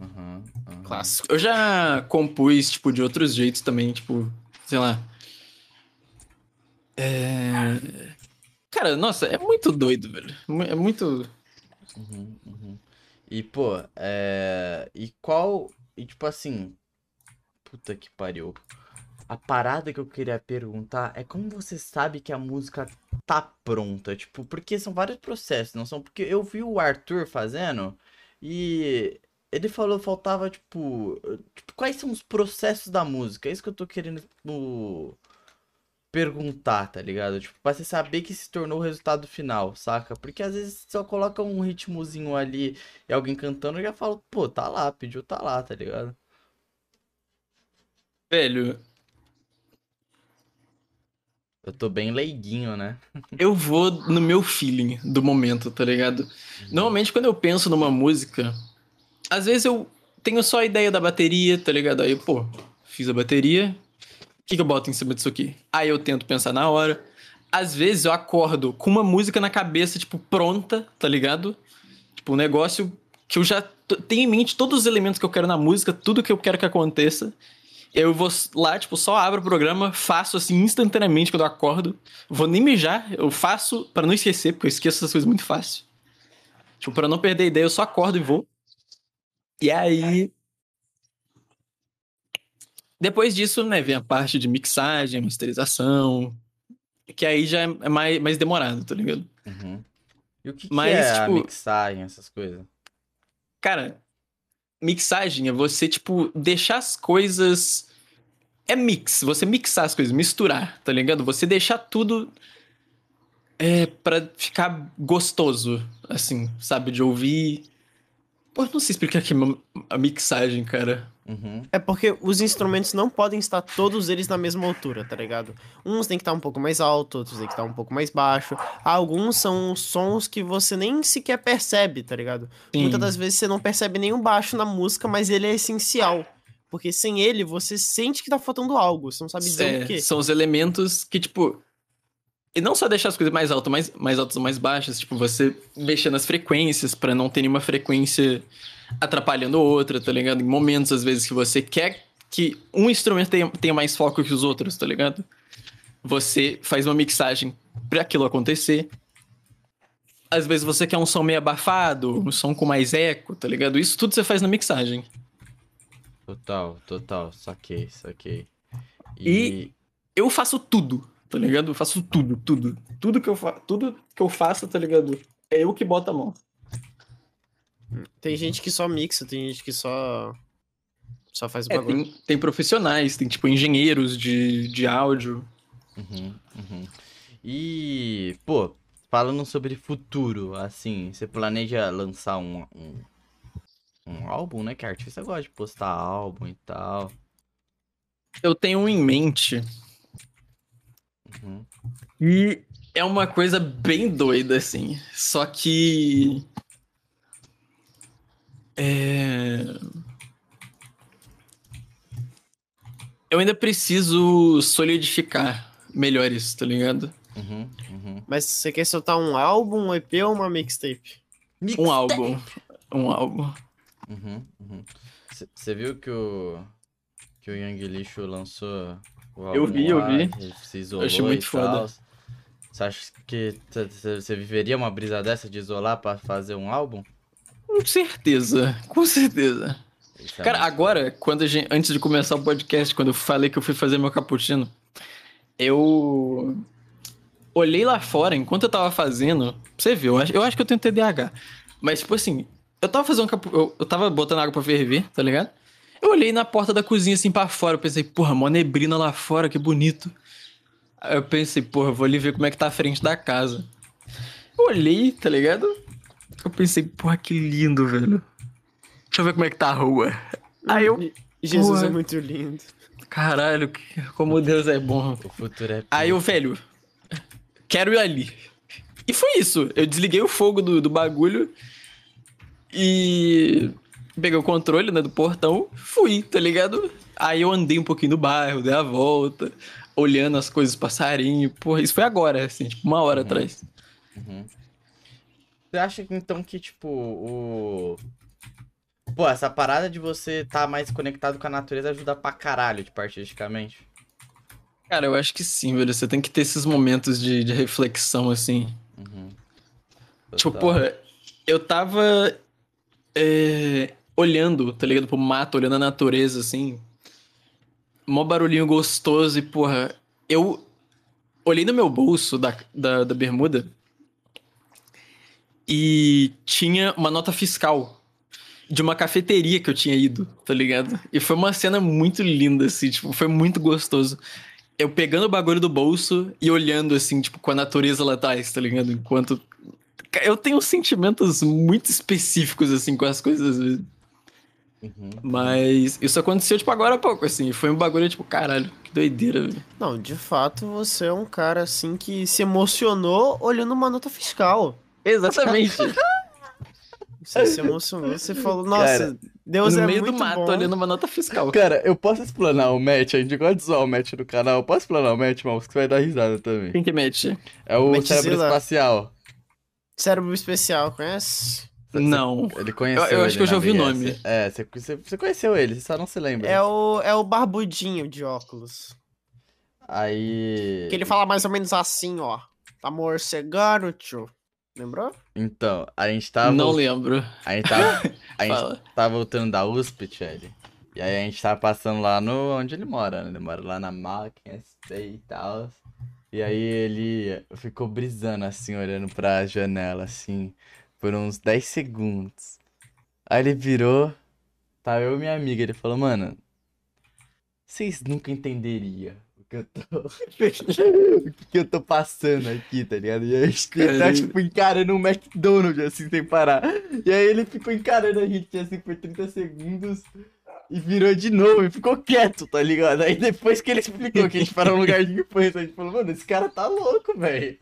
Uhum. Clássico. Eu já compus, tipo, de outros jeitos também, tipo, sei lá. É... Cara, nossa, é muito doido, velho. É muito. Uhum, uhum. E, pô, é. E qual. E tipo assim. Puta que pariu. A parada que eu queria perguntar é como você sabe que a música tá pronta? Tipo, porque são vários processos, não são? Porque eu vi o Arthur fazendo e ele falou faltava, tipo, tipo, quais são os processos da música? É isso que eu tô querendo, tipo, perguntar, tá ligado? Tipo, pra você saber que se tornou o resultado final, saca? Porque às vezes só coloca um ritmozinho ali e alguém cantando, eu já falo, pô, tá lá, pediu, tá lá, tá ligado? Velho, Eu tô bem leiguinho, né? eu vou no meu feeling do momento, tá ligado? Normalmente, quando eu penso numa música, às vezes eu tenho só a ideia da bateria, tá ligado? Aí, pô, fiz a bateria. O que, que eu boto em cima disso aqui? Aí eu tento pensar na hora. às vezes eu acordo com uma música na cabeça, tipo, pronta, tá ligado? Tipo, um negócio que eu já tenho em mente todos os elementos que eu quero na música, tudo que eu quero que aconteça. Eu vou lá, tipo, só abro o programa, faço assim instantaneamente quando eu acordo. Vou nem mijar, eu faço pra não esquecer, porque eu esqueço essas coisas muito fácil. Tipo, pra não perder a ideia, eu só acordo e vou. E aí. Depois disso, né, vem a parte de mixagem, masterização. Que aí já é mais, mais demorado, tá ligado? Uhum. E o que, que Mas, é a tipo- mixagem, essas coisas? Cara, mixagem é você, tipo, deixar as coisas. É mix, você mixar as coisas, misturar, tá ligado? Você deixar tudo. É, pra ficar gostoso, assim, sabe? De ouvir. Pô, não sei explicar aqui a mixagem, cara. Uhum. É porque os instrumentos não podem estar todos eles na mesma altura, tá ligado? Uns tem que estar um pouco mais alto, outros tem que estar um pouco mais baixo. Alguns são sons que você nem sequer percebe, tá ligado? Sim. Muitas das vezes você não percebe nenhum baixo na música, mas ele é essencial. Porque sem ele, você sente que tá faltando algo, você não sabe dizer É, o quê. São os elementos que, tipo. E não só deixar as coisas mais altas, mais, mais altas ou mais baixas, tipo, você mexer nas frequências pra não ter nenhuma frequência atrapalhando outra, tá ligado? Em momentos, às vezes, que você quer que um instrumento tenha, tenha mais foco que os outros, tá ligado? Você faz uma mixagem pra aquilo acontecer. Às vezes você quer um som meio abafado, um som com mais eco, tá ligado? Isso tudo você faz na mixagem. Total, total. Saquei, saquei. E- Eu faço tudo, tá ligado? Eu faço tudo, tudo. Tudo que eu, fa tudo que eu faço, tá ligado? É eu que boto a mão. Tem gente que só mixa, tem gente que só. Só faz o É, bagulho. tem, tem profissionais, tem tipo engenheiros de, de áudio. Uhum, uhum. E, pô, falando sobre futuro, assim, você planeja lançar um, um, um álbum, né? Que artista gosta de postar álbum e tal. Eu tenho um em mente Uhum. e é uma coisa bem doida, assim. Só que. É. Eu ainda preciso solidificar melhor isso, tá ligado? Uhum, uhum. Mas você quer soltar um álbum, um EP ou uma mixtape? Um álbum. Um álbum. Uhum, uhum. Você viu que o que o Young Lixo lançou Eu vi, eu lá, vi. e Se isolou achei muito foda. tal. Você acha que você viveria uma brisa dessa de isolar pra fazer um álbum? Com certeza, com certeza. Isso é Cara, muito agora, quando a gente, antes de começar o podcast, quando eu falei que eu fui fazer meu cappuccino, eu olhei lá fora, enquanto eu tava fazendo, você ver, eu acho, eu acho que eu tenho TDAH. Mas, tipo assim, eu tava fazendo capu... eu, eu tava botando água pra ferver, tá ligado? Eu olhei na porta da cozinha, assim, pra fora, eu pensei, porra, mó neblina lá fora, que bonito. Aí eu pensei, porra, vou ali ver como é que tá a frente da casa. Eu olhei, tá ligado? Eu pensei, porra, que lindo, velho. Deixa eu ver como é que tá a rua. Aí eu, Jesus Porra. é muito lindo. caralho, como Deus é bom. O futuro é. Aí eu, velho, quero ir ali. E foi isso. Eu desliguei o fogo do, do bagulho e peguei o controle, né, do portão, fui, tá ligado? Aí eu andei um pouquinho no bairro, dei a volta, olhando as coisas, passarinho. Porra, isso foi agora, assim, tipo, uma hora atrás. Uhum. Você acha então que, tipo, o. Pô, essa parada de você estar mais conectado com a natureza ajuda pra caralho, tipo, artisticamente? Cara, eu acho que sim, velho. Você tem que ter esses momentos de, de reflexão, assim. Uhum. Tipo, porra, eu tava é, olhando, tá ligado? Pro mato, olhando a natureza, assim. Mó barulhinho gostoso e, porra, eu olhei no meu bolso da, da, da bermuda e tinha uma nota fiscal de uma cafeteria que eu tinha ido, tá ligado? E foi uma cena muito linda, assim, tipo, foi muito gostoso. Eu pegando o bagulho do bolso e olhando, assim, tipo, com a natureza lá atrás, tá ligado? Enquanto eu tenho sentimentos muito específicos, assim, com as coisas, às vezes. Uhum. Mas isso aconteceu, tipo, agora há pouco, assim. Foi um bagulho, tipo, caralho, que doideira, velho. Não, de fato, você é um cara assim que se emocionou olhando uma nota fiscal. Exatamente. Você se emocionou, você falou, nossa, Deus no é meio muito do mato, bom. olhando uma nota fiscal. Cara, eu posso explanar o match, a gente gosta de zoar o match no canal. Eu posso explanar o match, mal, que você vai dar risada também. Quem que mete? É o Matchzilla. cérebro espacial. Cérebro especial, conhece? Não. Ele conheceu Eu- eu acho ele que eu já na ouvi o nome. É, você, você, você conheceu ele, você só não se lembra. É o, é o barbudinho de óculos. Aí. Que ele fala mais ou menos assim, ó. Tá morcegando, tio. Lembrou? Então, a gente tava. Não lembro. A gente tava. A gente tava voltando da USP, Tchelle. E aí a gente tava passando lá no onde ele mora, né? Ele mora lá na máquina, e tal. E aí ele ficou brisando assim, olhando pra janela, assim, por uns 10 segundos. Aí ele virou, tá eu e minha amiga, ele falou, mano, vocês nunca entenderiam o que eu tô. o que eu tô passando aqui, tá ligado? E aí a gente tá, tipo, encarando um McDonald's assim, sem parar. E aí ele ficou encarando a gente assim por 30 segundos. E virou de novo e ficou quieto, tá ligado? Aí depois que ele explicou que a gente parou no lugarzinho foi, a gente falou, mano, esse cara tá louco, velho.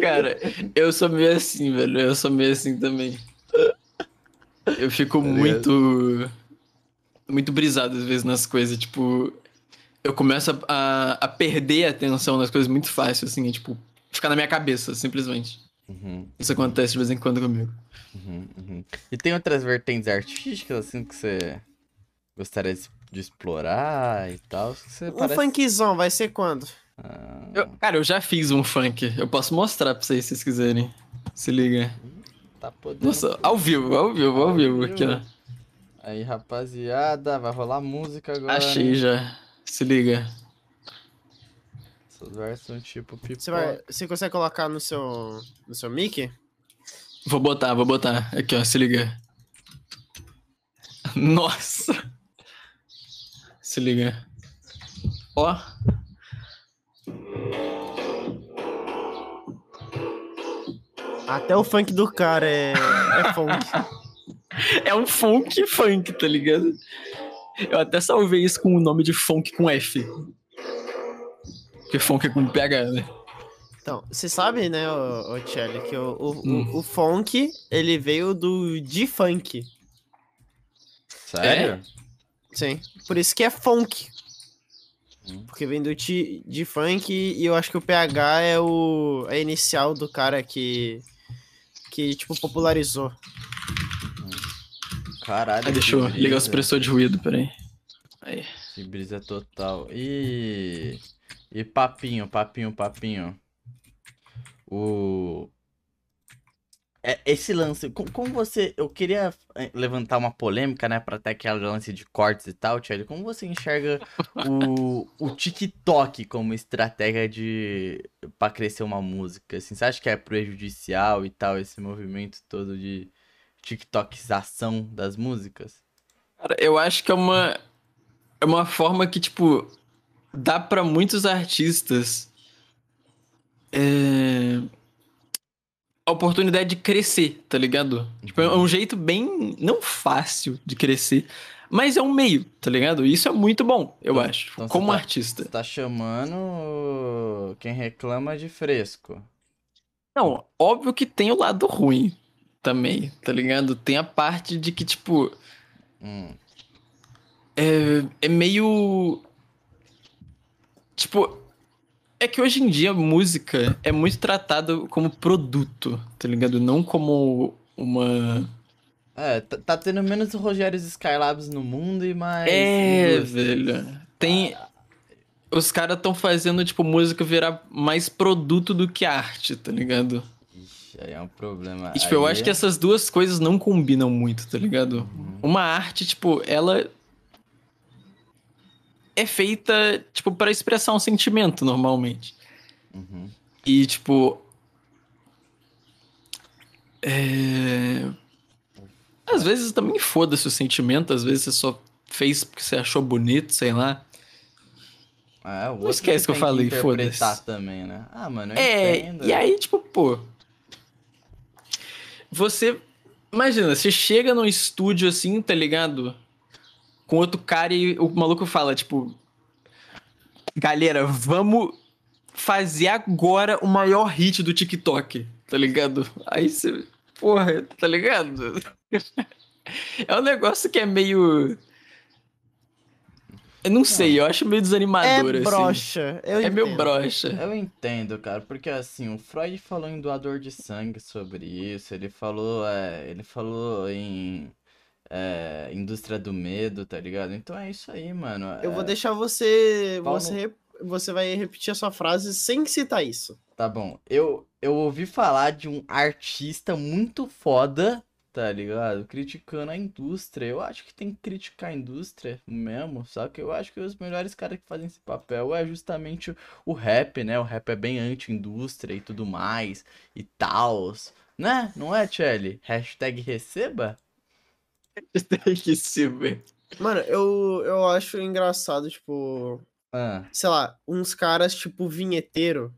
Cara, eu sou meio assim, velho. Eu sou meio assim também. Eu fico ligado? muito. Muito brisado às vezes nas coisas. Tipo, eu começo a, a, a perder a atenção nas coisas muito fácil, assim. É, tipo, ficar na minha cabeça, simplesmente. Uhum, Isso acontece de vez em quando comigo. uhum, uhum. E tem outras vertentes artísticas, assim, que você gostaria de, explorar e tal? Você Um parece... funkzão vai ser quando? Ah, Eu- cara, eu já fiz um funk. Eu posso mostrar pra vocês se vocês quiserem. Se liga. tá podendo. Nossa, ao vivo, ao vivo, ao vivo aqui, ó. Aí, rapaziada, vai rolar música agora. Achei já. Se liga. Essas versos são tipo pipoca. Você, vai, você consegue colocar no seu, no seu mic? Vou botar, vou botar. Aqui, ó, se liga. Nossa! Se liga. Ó. Até o funk do cara é, é funk. É um funk funk, tá ligado? Eu até salvei isso com o nome de funk com F. Porque funk é com PH, né? Então, você sabe, né, o, o Chelly, que o, o, Hum. o, o funk, ele veio do de-funk. Sério? Sim. Por isso que é funk. Hum. Porque vem do ti- de funk e eu acho que o PH é o a inicial do cara que que tipo popularizou. Caralho. Aí, deixa eu ligar o expressor de ruído, peraí. Aí. Que brisa total. E. E papinho, papinho, papinho. O. É, esse lance, com- como você. Eu queria eh, levantar uma polêmica, né? Pra ter aquele lance de cortes e tal, Tchelle. Como você enxerga o, o TikTok como estratégia de. pra crescer uma música? Assim, você acha que é prejudicial e tal, esse movimento todo de TikTokização das músicas? Cara, eu acho que é uma. É uma forma que, tipo, dá pra muitos artistas. É, a oportunidade de crescer, tá ligado? Tipo, é um jeito bem. Não fácil de crescer, mas é um meio, tá ligado? Isso é muito bom, eu Então- acho. então como tá- artista. Você tá chamando quem reclama de fresco. Não, óbvio que tem o lado ruim também, tá ligado? Tem a parte de que, tipo. Hum. é, é meio. Tipo. É que hoje em dia a música é muito tratada como produto, tá ligado? Não como uma. É, tá, tendo menos Rogérios Skylabs no mundo e mais. É, velho. Tem. Os caras estão fazendo, tipo, música virar mais produto do que arte, tá ligado? Ixi, aí é um problema. E, tipo, eu Aí acho que essas duas coisas não combinam muito, tá ligado? Uma arte, tipo, ela é feita, tipo, para expressar um sentimento, normalmente. Uhum. E, tipo. É... Às vezes também foda-se o sentimento, às vezes você só fez porque você achou bonito, sei lá. É, o Não esquece que eu falei, foda-se. também, né? Ah, mano, eu É, entendo. e aí, tipo, pô. Você. Imagina, você chega num estúdio assim, tá ligado? Com outro cara e o maluco fala, tipo. Galera, vamos fazer agora o maior hit do TikTok, tá ligado? Aí você. Porra, tá ligado? É um negócio que é meio. Eu não sei, eu acho meio É desanimador, assim. broxa. Eu É meio entendo. broxa. Eu entendo, cara, porque assim, o Freud falou em doador de sangue sobre isso, ele falou, é, ele falou em é, indústria do medo, tá ligado? Então é isso aí, mano. Eu vou é, deixar você. Você, você vai repetir a sua frase sem citar isso. Tá bom. Eu, eu ouvi falar de um artista muito foda, tá ligado? Criticando a indústria. Eu acho que tem que criticar a indústria mesmo. Só que eu acho que os melhores caras que fazem esse papel é justamente o, o rap, né? O rap é bem anti-indústria e tudo mais. E tals. Né? Não é, Tchelle? Hashtag receba? Tem que se ver. Mano, eu, eu acho engraçado, tipo. Ah, Sei lá, uns caras tipo vinheteiro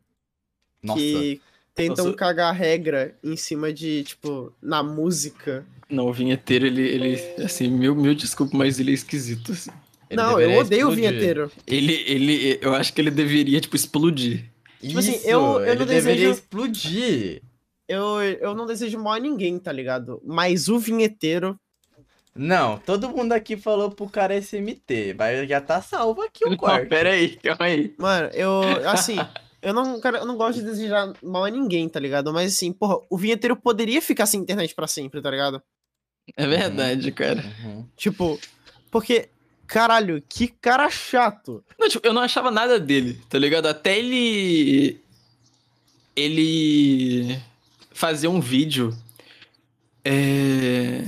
nossa. que tentam Nossa. cagar regra em cima de, tipo, na música. Não, o vinheteiro, ele, ele assim, meu, meu desculpa, mas ele é esquisito, assim. Ele não, eu deveria odeio o explodir. vinheteiro. Ele, ele, eu acho que ele deveria, tipo, explodir. Tipo assim, Isso, eu- eu ele não deveria desejo- explodir. Eu, eu não desejo mal a ninguém, tá ligado? Mas o vinheteiro. Não, todo mundo aqui falou pro cara SMT, mas já tá salvo aqui o Não, corte. pera aí, calma aí. Mano, eu. Assim. Eu não, cara, eu não gosto de desejar mal a ninguém, tá ligado? Mas assim, porra, o vinheteiro poderia ficar sem internet pra sempre, tá ligado? É verdade, cara. Uhum. Tipo, porque, caralho, que cara chato. Não, tipo, eu não achava nada dele, tá ligado? Até ele. Ele. fazer um vídeo. É.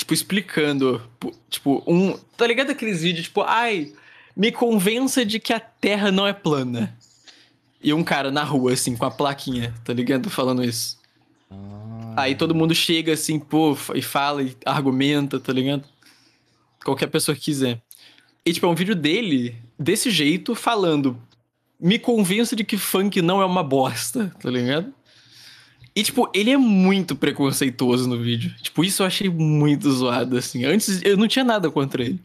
Tipo, explicando. Tipo, um. Tá ligado aqueles vídeos, tipo, ai, me convença de que a Terra não é plana. E um cara na rua, assim, com a plaquinha, tá ligado? Falando isso. Ah. Aí todo mundo chega assim, pô, e fala e argumenta, tá ligado? Qualquer pessoa que quiser. E, tipo, é um vídeo dele, desse jeito, falando. Me convença de que funk não é uma bosta, tá ligado? E, tipo, ele é muito preconceituoso no vídeo. Tipo, isso eu achei muito zoado, assim. Antes eu não tinha nada contra ele.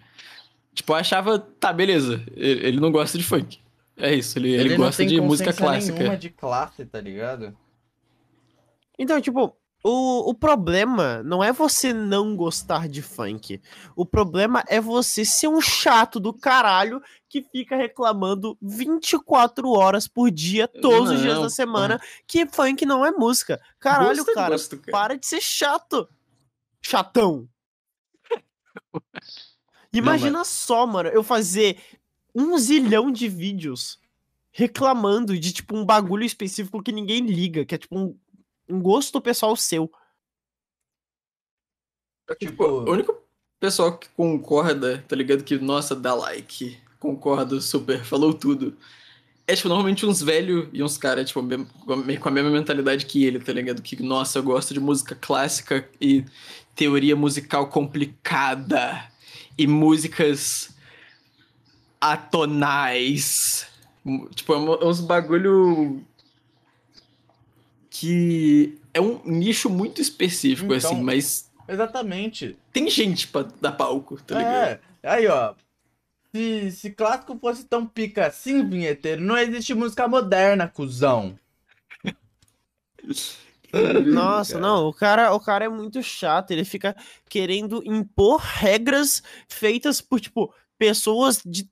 Tipo, eu achava, tá, beleza, ele ele não gosta de funk. É isso, ele, ele, não gosta tem de música clássica. nenhuma de classe, tá ligado? Então, tipo, o, o problema não é você não gostar de funk. O problema é você ser um chato do caralho que fica reclamando 24 horas por dia, todos os dias Não, da semana, que funk não é música. Caralho, Gosto é cara, gosto, cara. para de ser chato. Chatão. Imagina só, mano, eu fazer um zilhão de vídeos reclamando de, tipo, um bagulho específico que ninguém liga, que é, tipo, um, um gosto pessoal seu. Tipo, o único pessoal que concorda, tá ligado? Que, nossa, dá like, concorda super, falou tudo. É, tipo, normalmente uns velhos e uns caras, tipo, com a mesma mentalidade que ele, tá ligado? Que, nossa, eu gosto de música clássica e teoria musical complicada e músicas atonais. Tipo, é é uns bagulho que é um nicho muito específico, Então- assim, mas Exatamente. tem gente pra dar palco, tá ligado? É, aí ó. Se, se clássico fosse tão pica assim, vinheteiro, não existe música moderna, cuzão. Nossa, não, o cara, o cara é muito chato, ele fica querendo impor regras feitas por, tipo, pessoas de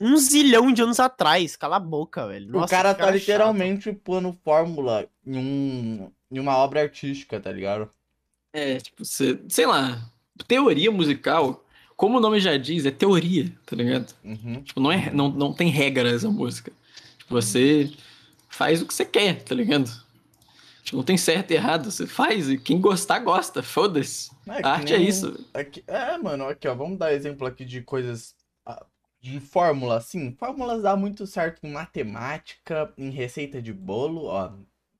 um zilhão de anos atrás. Cala a boca, velho. o Nossa, cara que tá chato. literalmente pondo fórmula em, um, em uma obra artística, tá ligado? É, tipo, você, sei lá, teoria musical, como o nome já diz, é teoria, tá ligado? Uhum. Tipo, não, é, não, não tem regras a música. Tipo, você faz o que você quer, tá ligado? Tipo, não tem certo e errado, você faz e quem gostar, gosta, foda-se. É, A arte é nem- isso. Aqui, é, mano, aqui, ó, vamos dar exemplo aqui de coisas. De fórmula, assim. Fórmulas dá muito certo em matemática, em receita de bolo, ó.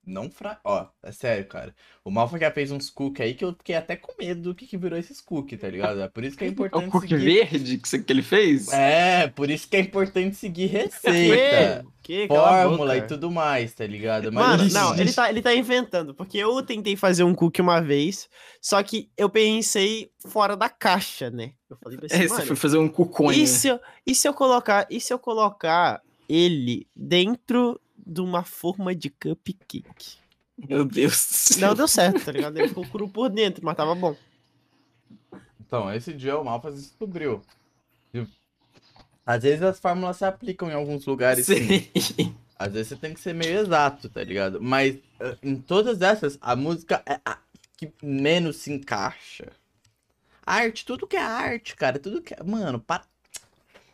Não fra... Ó, é sério, cara. O Malfa já fez uns cookies aí que eu fiquei até com medo do que, que virou esses cookies, tá ligado? É por isso que é É o importante cookie seguir. verde que, você- que ele fez? É, por isso que é importante seguir receita, Que? Fórmula e tudo mais, tá ligado? Mano, Mas não, assim, ele tá, ele tá inventando, porque eu tentei fazer um cookie uma vez, só que eu pensei fora da caixa, né? Eu falei pra É, assim, você mano, foi fazer um cuconha. e se, eu, e se eu colocar, e se eu colocar ele dentro de uma forma de cupcake? Meu Deus do céu. Não deu certo, tá ligado? Ele ficou cru por dentro, mas tava bom. Então, esse dia o Malfas descobriu. Às vezes as fórmulas se aplicam em alguns lugares, sim. Sim. Às vezes você tem que ser meio exato, tá ligado? Mas eh, em todas essas, a música é a que menos se encaixa. Arte, tudo que é arte, cara, tudo que é. Mano, para.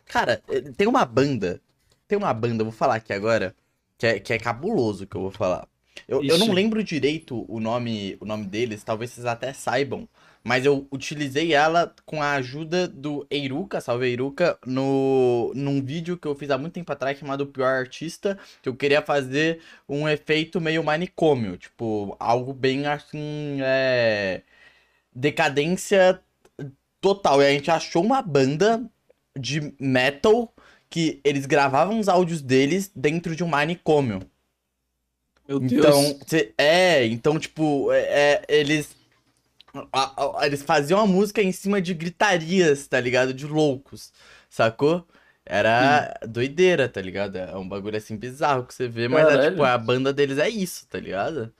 Cara, eh, tem uma banda. Tem uma banda, eu vou falar aqui agora, que é, que é cabuloso que eu vou falar. Eu, eu não lembro direito o nome, o nome deles, talvez vocês até saibam. Mas eu utilizei ela com a ajuda do Eiruka, salve Eiruka, no, num vídeo que eu fiz há muito tempo atrás chamado Pior Artista, que eu queria fazer um efeito meio manicômio, tipo, algo bem assim, é... decadência total. E a gente achou uma banda de metal que eles gravavam os áudios deles dentro de um manicômio. Meu Deus. Então, cê- é, então, tipo, é, é, eles. a- a- eles faziam a música em cima de gritarias, tá ligado? De loucos, sacou? Era doideira, tá ligado? É um bagulho assim bizarro que você vê, mas é tipo, a banda deles é isso, tá ligado?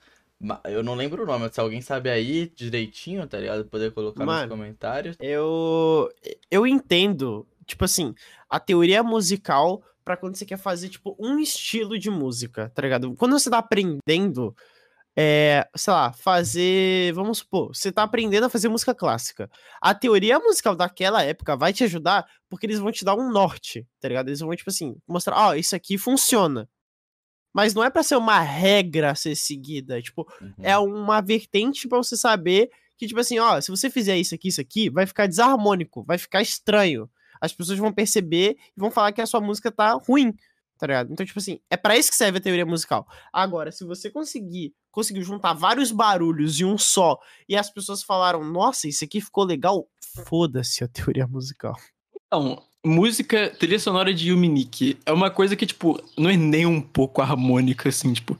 Eu não lembro o nome, se alguém sabe aí direitinho, tá ligado? Poder colocar nos Mano. comentários. Eu, eu entendo, tipo assim, a teoria musical pra quando você quer fazer, tipo, um estilo de música, tá ligado? Quando você tá aprendendo, é, sei lá, fazer, vamos supor, você tá aprendendo a fazer música clássica. A teoria musical daquela época vai te ajudar porque eles vão te dar um norte, tá ligado? Eles vão, tipo assim, mostrar, ó, isso aqui funciona. Mas não é pra ser uma regra a ser seguida, tipo, Uhum. é uma vertente pra você saber que, tipo assim, ó, se você fizer isso aqui, isso aqui, vai ficar desarmônico, vai ficar estranho. As pessoas vão perceber e vão falar que a sua música tá ruim, tá ligado? Então, tipo assim, é pra isso que serve a teoria musical. Agora, se você conseguir, conseguiu juntar vários barulhos em um só, e as pessoas falaram, nossa, isso aqui ficou legal, foda-se a teoria musical. Então, música, trilha sonora de Yuminiki é uma coisa que, tipo, não é nem um pouco harmônica, assim, tipo.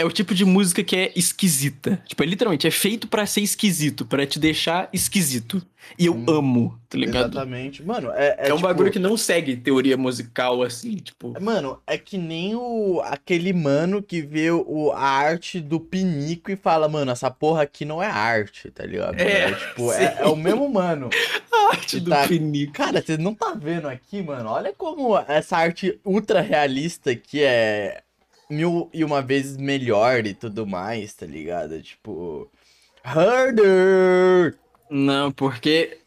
É o tipo de música que é esquisita. Tipo, é literalmente, é feito pra ser esquisito, pra te deixar esquisito. E eu Hum, amo, tá ligado? Exatamente. Mano, é, É, um tipo- bagulho que não segue teoria musical, assim, tipo. Mano, é que nem o aquele mano que vê o, a arte do pinico e fala, mano, essa porra aqui não é arte, tá ligado? É, tipo, sim. é, é o mesmo mano. A arte do Tá. pinico. Cara, você não tá vendo aqui, mano? Olha como essa arte ultra realista que é mil e uma vezes melhor e tudo mais, tá ligado? Tipo. Harder! Não, porque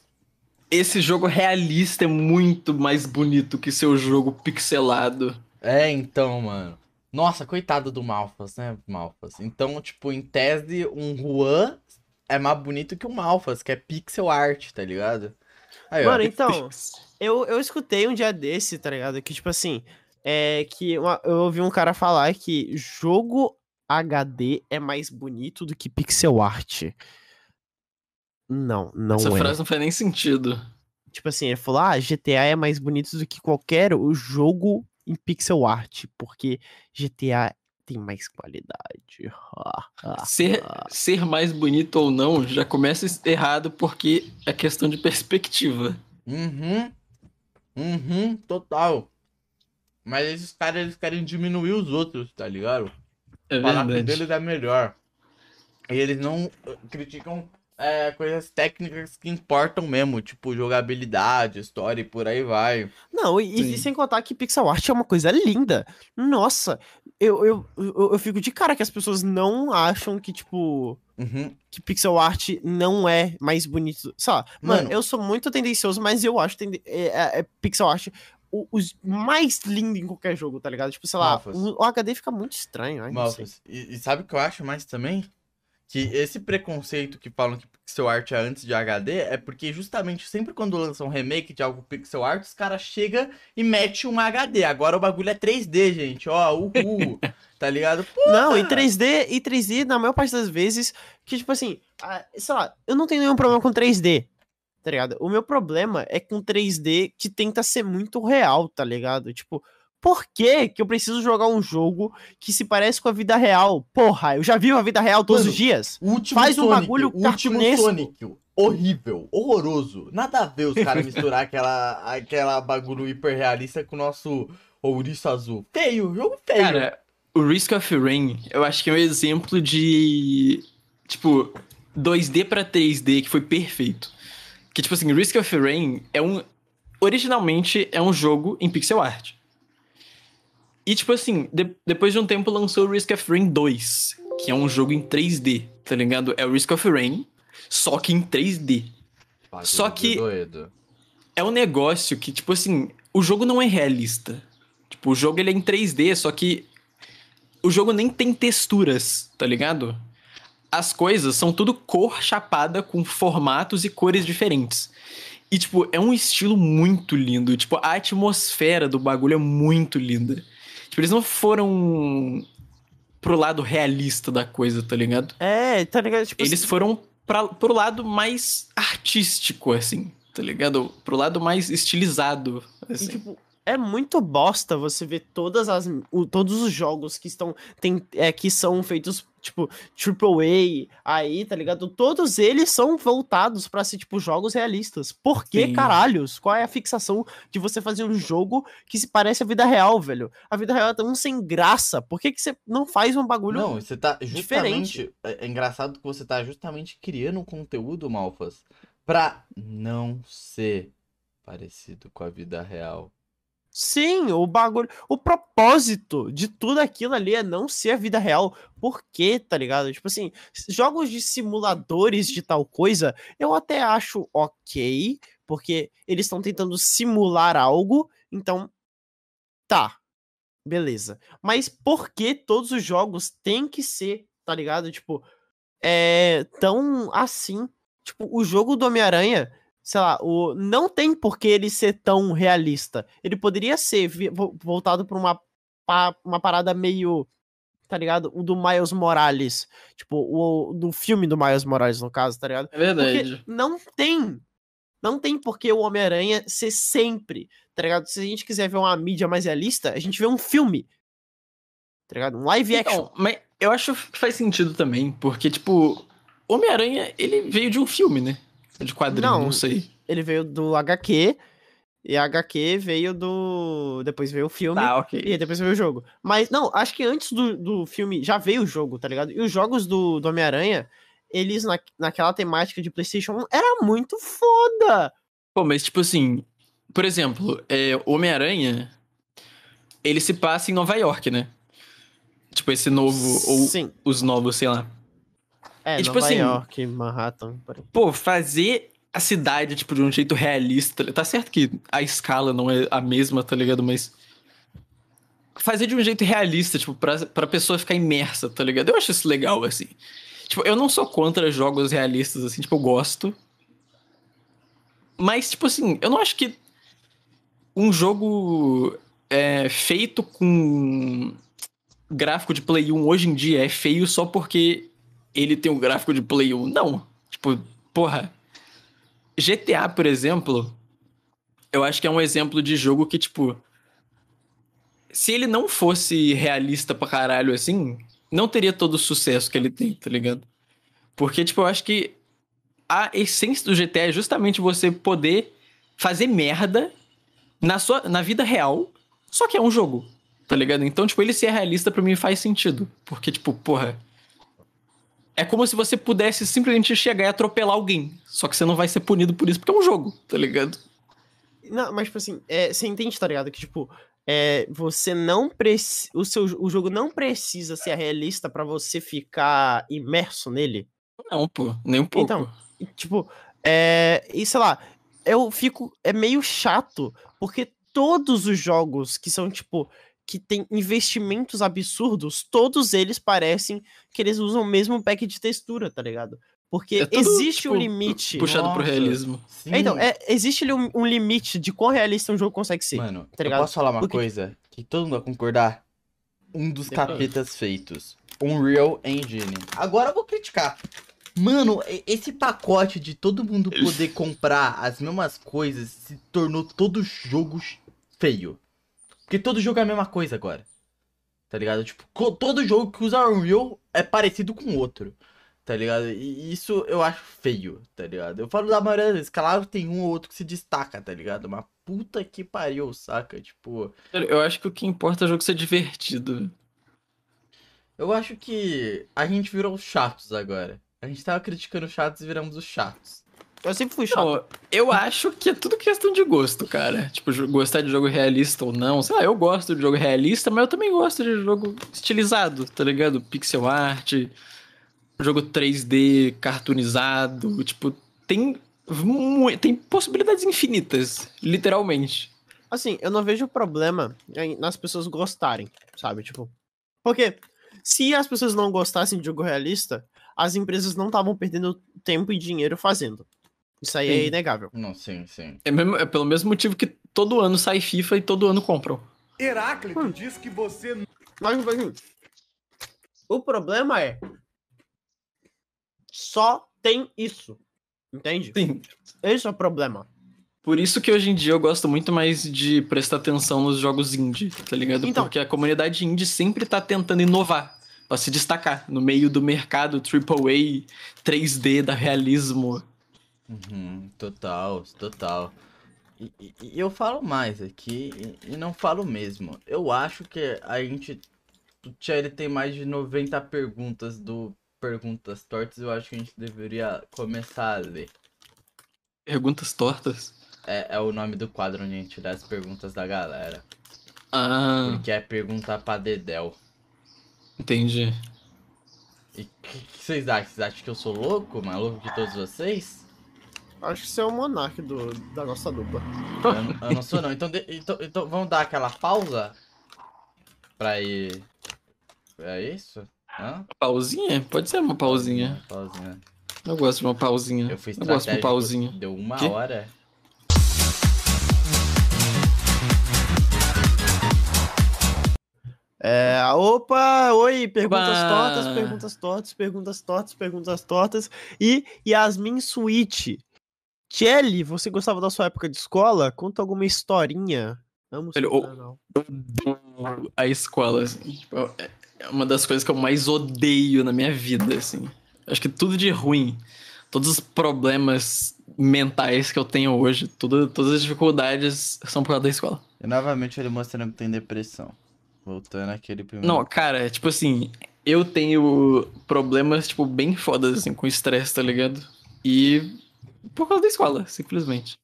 esse jogo realista é muito mais bonito que seu jogo pixelado. É, então, mano. Nossa, coitado do Malfas, né, Malfas? Então, tipo, em tese, um Juan é mais bonito que o Malfas, que é pixel art, tá ligado? Aí, ó. Mano, então, eu, eu escutei um dia desse, tá ligado? Que, tipo assim, é que uma- eu ouvi um cara falar que jogo HD é mais bonito do que pixel art. Não, não Essa é. frase não faz nem sentido. Tipo assim, ele falou: ah, GTA é mais bonito do que qualquer o jogo em pixel art, porque GTA tem mais qualidade. Ser, ser mais bonito ou não já começa errado porque é questão de perspectiva. Uhum. Uhum, total. Mas esses caras, eles querem diminuir os outros, tá ligado? É Falar que deles é melhor. E eles não uh, criticam é, coisas técnicas que importam mesmo, tipo jogabilidade, história e por aí vai. Não, e, e sem contar que pixel art é uma coisa linda. Nossa, eu, eu, eu, eu fico de cara que as pessoas não acham que, tipo, Uhum. que pixel art não é mais bonito. Sei lá, mano, Mano. eu sou muito tendencioso, mas eu acho tende- é, é- é pixel art o, os mais lindo em qualquer jogo, tá ligado? Tipo, sei lá, o, o HD fica muito estranho. Ai, e, e sabe o que eu acho mais também? Que esse preconceito que falam que pixel art é antes de HD é porque justamente sempre quando lançam um remake de algo pixel art, os caras chegam e metem um HD. Agora o bagulho é 3D, gente. Ó, uhul. tá ligado? Pô, Não, e 3D, e 3D, na maior parte das vezes, que, tipo assim, ah, sei lá, eu não tenho nenhum problema com 3D, tá ligado? O meu problema é com 3D que tenta ser muito real, tá ligado? Tipo, por que que eu preciso jogar um jogo que se parece com a vida real? Porra, eu já vivo a vida real todos Mano, os dias. último Faz um Sonic, bagulho o último. Sonic, horrível, horroroso. Nada a ver os caras misturar aquela, aquela bagulho hiperrealista com o nosso ouriço azul. Feio, jogo feio. Cara, o Risk of Rain, eu acho que é um exemplo de. Tipo, 2D pra 3D que foi perfeito. Que, tipo assim, Risk of Rain é um. Originalmente é um jogo em pixel art. E, tipo assim, de- depois de um tempo lançou Risk of Rain 2, que é um jogo em 3D, tá ligado? É o Risk of Rain, só que em 3D. Bagulho Só que- Doido. É um negócio que, tipo assim, o jogo não é realista. Tipo, o jogo ele é em 3D, só que o jogo nem tem texturas, tá ligado? As coisas são tudo cor chapada com formatos e cores diferentes. E, tipo, é um estilo muito lindo. Tipo, a atmosfera do bagulho é muito linda. Tipo, eles não foram pro lado realista da coisa, tá ligado? É, tá ligado? Tipo, Eles foram pra, pro lado mais artístico, assim, tá ligado? Pro lado mais estilizado, E, assim. tipo, é muito bosta você ver todas as, o- todos os jogos que estão tem, é, que são feitos tipo AAA aí, tá ligado? Todos eles são voltados pra ser tipo jogos realistas. Por que Sim. caralhos? Qual é a fixação de você fazer um jogo que se parece a vida real, velho? A vida real é tão sem graça. Por que que você não faz um bagulho Não, você tá diferente. justamente. É é engraçado que você tá justamente criando um conteúdo, Malfas, pra não ser parecido com a vida real. Sim, o bagulho. O propósito de tudo aquilo ali é não ser a vida real. Por quê, tá ligado? Tipo assim, jogos de simuladores de tal coisa, eu até acho ok, porque eles estão tentando simular algo, então. Tá. Beleza. Mas por que todos os jogos têm que ser, tá ligado? Tipo, é. tão assim. Tipo, o jogo do Homem-Aranha sei lá, o, não tem por que ele ser tão realista. Ele poderia ser voltado pra uma, pa- uma parada meio. Tá ligado? O do Miles Morales. Tipo, o do filme do Miles Morales, no caso, tá ligado? É verdade. Porque não tem. Não tem por que o Homem-Aranha ser sempre. Tá ligado? Se a gente quiser ver uma mídia mais realista, a gente vê um filme. Tá ligado? Um live action. Então, mas eu acho que faz sentido também, porque, tipo, Homem-Aranha, ele veio de um filme, né? De quadrinho, Não. não, sei. Ele veio do HQ. E a HQ veio do. Depois veio o filme. Tá, ok. E depois veio o jogo. Mas, não, acho que antes do, do filme já veio o jogo, tá ligado? E os jogos do, do Homem-Aranha, eles na, naquela temática de PlayStation 1 era muito foda. Pô, mas tipo assim, por exemplo, é, Homem-Aranha, ele se passa em Nova York, né? Tipo, esse novo, ou Sim. os novos, sei lá. É, e, tipo Nova assim, York, Manhattan. Pô, fazer a cidade, tipo, de um jeito realista. Tá certo que a escala não é a mesma, tá ligado? Mas. Fazer de um jeito realista, tipo, pra, pra pessoa ficar imersa, tá ligado? Eu acho isso legal, assim. Tipo, eu não sou contra jogos realistas, assim, tipo, eu gosto. Mas, tipo assim, eu não acho que um jogo é, feito com gráfico de Play 1 hoje em dia é feio só porque ele tem um gráfico de Play 1. Não. Tipo, porra. GTA, por exemplo, eu acho que é um exemplo de jogo que, tipo. Se ele não fosse realista pra caralho assim, não teria todo o sucesso que ele tem, tá ligado? Porque, tipo, eu acho que a essência do GTA é justamente você poder fazer merda na, sua, na vida real, só que é um jogo, tá ligado? Então, tipo, ele ser realista pra mim faz sentido. Porque, tipo, porra. É como se você pudesse simplesmente chegar e atropelar alguém. Só que você não vai ser punido por isso, porque é um jogo, tá ligado? Não, mas, tipo assim, é, você entende, tá ligado? Que, tipo, é, você não precisa. O, seu, o jogo não precisa ser realista pra você ficar imerso nele. Não, pô, nem um pouco. Então, Tipo, é. E sei lá, eu fico. É meio chato, porque todos os jogos que são, tipo, que tem investimentos absurdos, todos eles parecem que eles usam o mesmo pack de textura, tá ligado? Porque É tudo, existe tipo, um limite. Puxado pro Nossa. realismo. Sim. É, Então, é, existe um, um limite de quão realista um jogo consegue ser. Mano, tá eu ligado? posso falar uma Porque- coisa que todo mundo vai concordar? Um dos capetas feitos. Unreal Engine. Agora eu vou criticar. Mano, esse pacote de todo mundo poder comprar as mesmas coisas se tornou todo jogo feio. Porque todo jogo é a mesma coisa agora. Tá ligado? Tipo, todo jogo que usa Unreal é parecido com o outro. Tá ligado? E isso eu acho feio, tá ligado? Eu falo da maioria das vezes, claro, tem um ou outro que se destaca, tá ligado? Mas puta que pariu, saca? Tipo, Eu acho que o que importa é o jogo ser divertido. eu acho que a gente virou os chatos agora. A gente tava criticando os chatos e viramos os chatos. Eu sempre fui chato. Não, eu acho que é tudo questão de gosto, cara. Tipo, gostar de jogo realista ou não. Sei lá, eu gosto de jogo realista, mas eu também gosto de jogo estilizado, tá ligado? Pixel art, jogo 3D cartoonizado. Tipo, tem, tem possibilidades infinitas, literalmente. Assim, eu não vejo problema em- nas pessoas gostarem, sabe? Tipo, porque se as pessoas não gostassem de jogo realista, as empresas não estavam perdendo tempo e dinheiro fazendo. Isso aí é Sim. inegável. Não, sim, sim. É, mesmo- é pelo mesmo motivo que todo ano sai FIFA e todo ano compram. Heráclito diz que você Mas, assim, o problema é só tem isso. Entende? Sim. Esse é o problema. Por isso que hoje em dia eu gosto muito mais de prestar atenção nos jogos indie, tá ligado? Então. Porque a comunidade indie sempre tá tentando inovar pra se destacar no meio do mercado AAA, 3D, da realismo. Uhum, total, total. E, e- e eu falo mais aqui, e, e não falo mesmo. Eu acho que a gente. O Tia, ele tem mais de 90 perguntas do Perguntas Tortas. Eu acho que a gente deveria começar a ler. Perguntas tortas. É, é o nome do quadro onde a gente lê as perguntas da galera. Ah, Porque é pergunta pra Dedel. entendi. E o que, que vocês acham? Vocês acham que eu sou louco? Maluco que todos vocês? Acho que você é o monarca do, da nossa dupla. Eu, não- eu não sou não. Então, de- então, então vamos dar aquela pausa? Pra ir. É isso? Hã? Pausinha? Pode ser uma pausinha. Pausinha. Eu gosto de uma pausinha. Eu fui Eu gosto de uma pausinha. Deu uma Quê? hora. É, opa, oi, perguntas tortas, perguntas tortas, perguntas tortas, perguntas tortas. E Yasmin Switch. Kelly, você gostava da sua época de escola? Conta alguma historinha. O- canal. A escola, assim, tipo, é é uma das coisas que eu mais odeio na minha vida, assim. Acho que tudo de ruim, todos os problemas mentais que eu tenho hoje, tudo, todas as dificuldades são por causa da escola. E novamente ele mostrando que tem depressão. Voltando àquele primeiro. Não, cara, tipo assim, eu tenho problemas, tipo, bem fodas, assim, com estresse, tá ligado? E por causa da escola, simplesmente.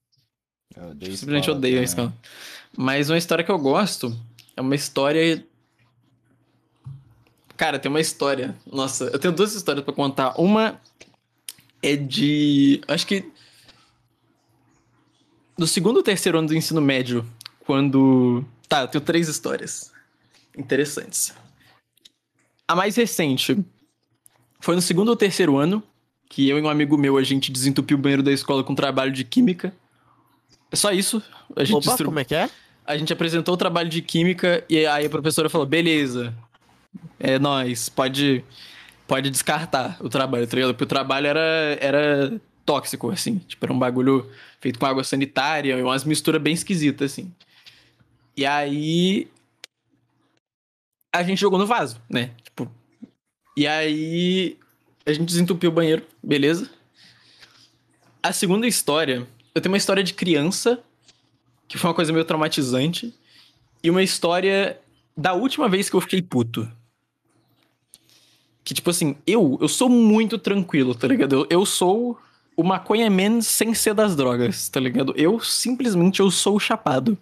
Eu odeio Simplesmente escola odeio a também. escola. Mas uma história que eu gosto é uma história. Cara, tem uma história. Nossa, eu tenho duas histórias pra contar. Uma é de. Acho que. No segundo ou terceiro ano do ensino médio, quando. Tá, eu tenho três histórias interessantes. A mais recente foi no segundo ou terceiro ano, que eu e um amigo meu a gente desentupiu o banheiro da escola com trabalho de química. É só isso. A gente, Opa, destru- como é que é? a gente apresentou o trabalho de química e aí a professora falou: beleza, é nóis, pode, pode descartar o trabalho, tá? Porque o trabalho era, era tóxico, assim. Tipo, era um bagulho feito com água sanitária e umas misturas bem esquisitas, assim. E aí. A gente jogou no vaso, né? Tipo. E aí. A gente desentupiu o banheiro, beleza? A segunda história. Eu tenho uma história de criança, que foi uma coisa meio traumatizante. E uma história da última vez que eu fiquei puto. Que, tipo assim, eu, eu sou muito tranquilo, tá ligado? Eu, eu sou o maconha man sem ser das drogas, tá ligado? Eu simplesmente eu sou o chapado.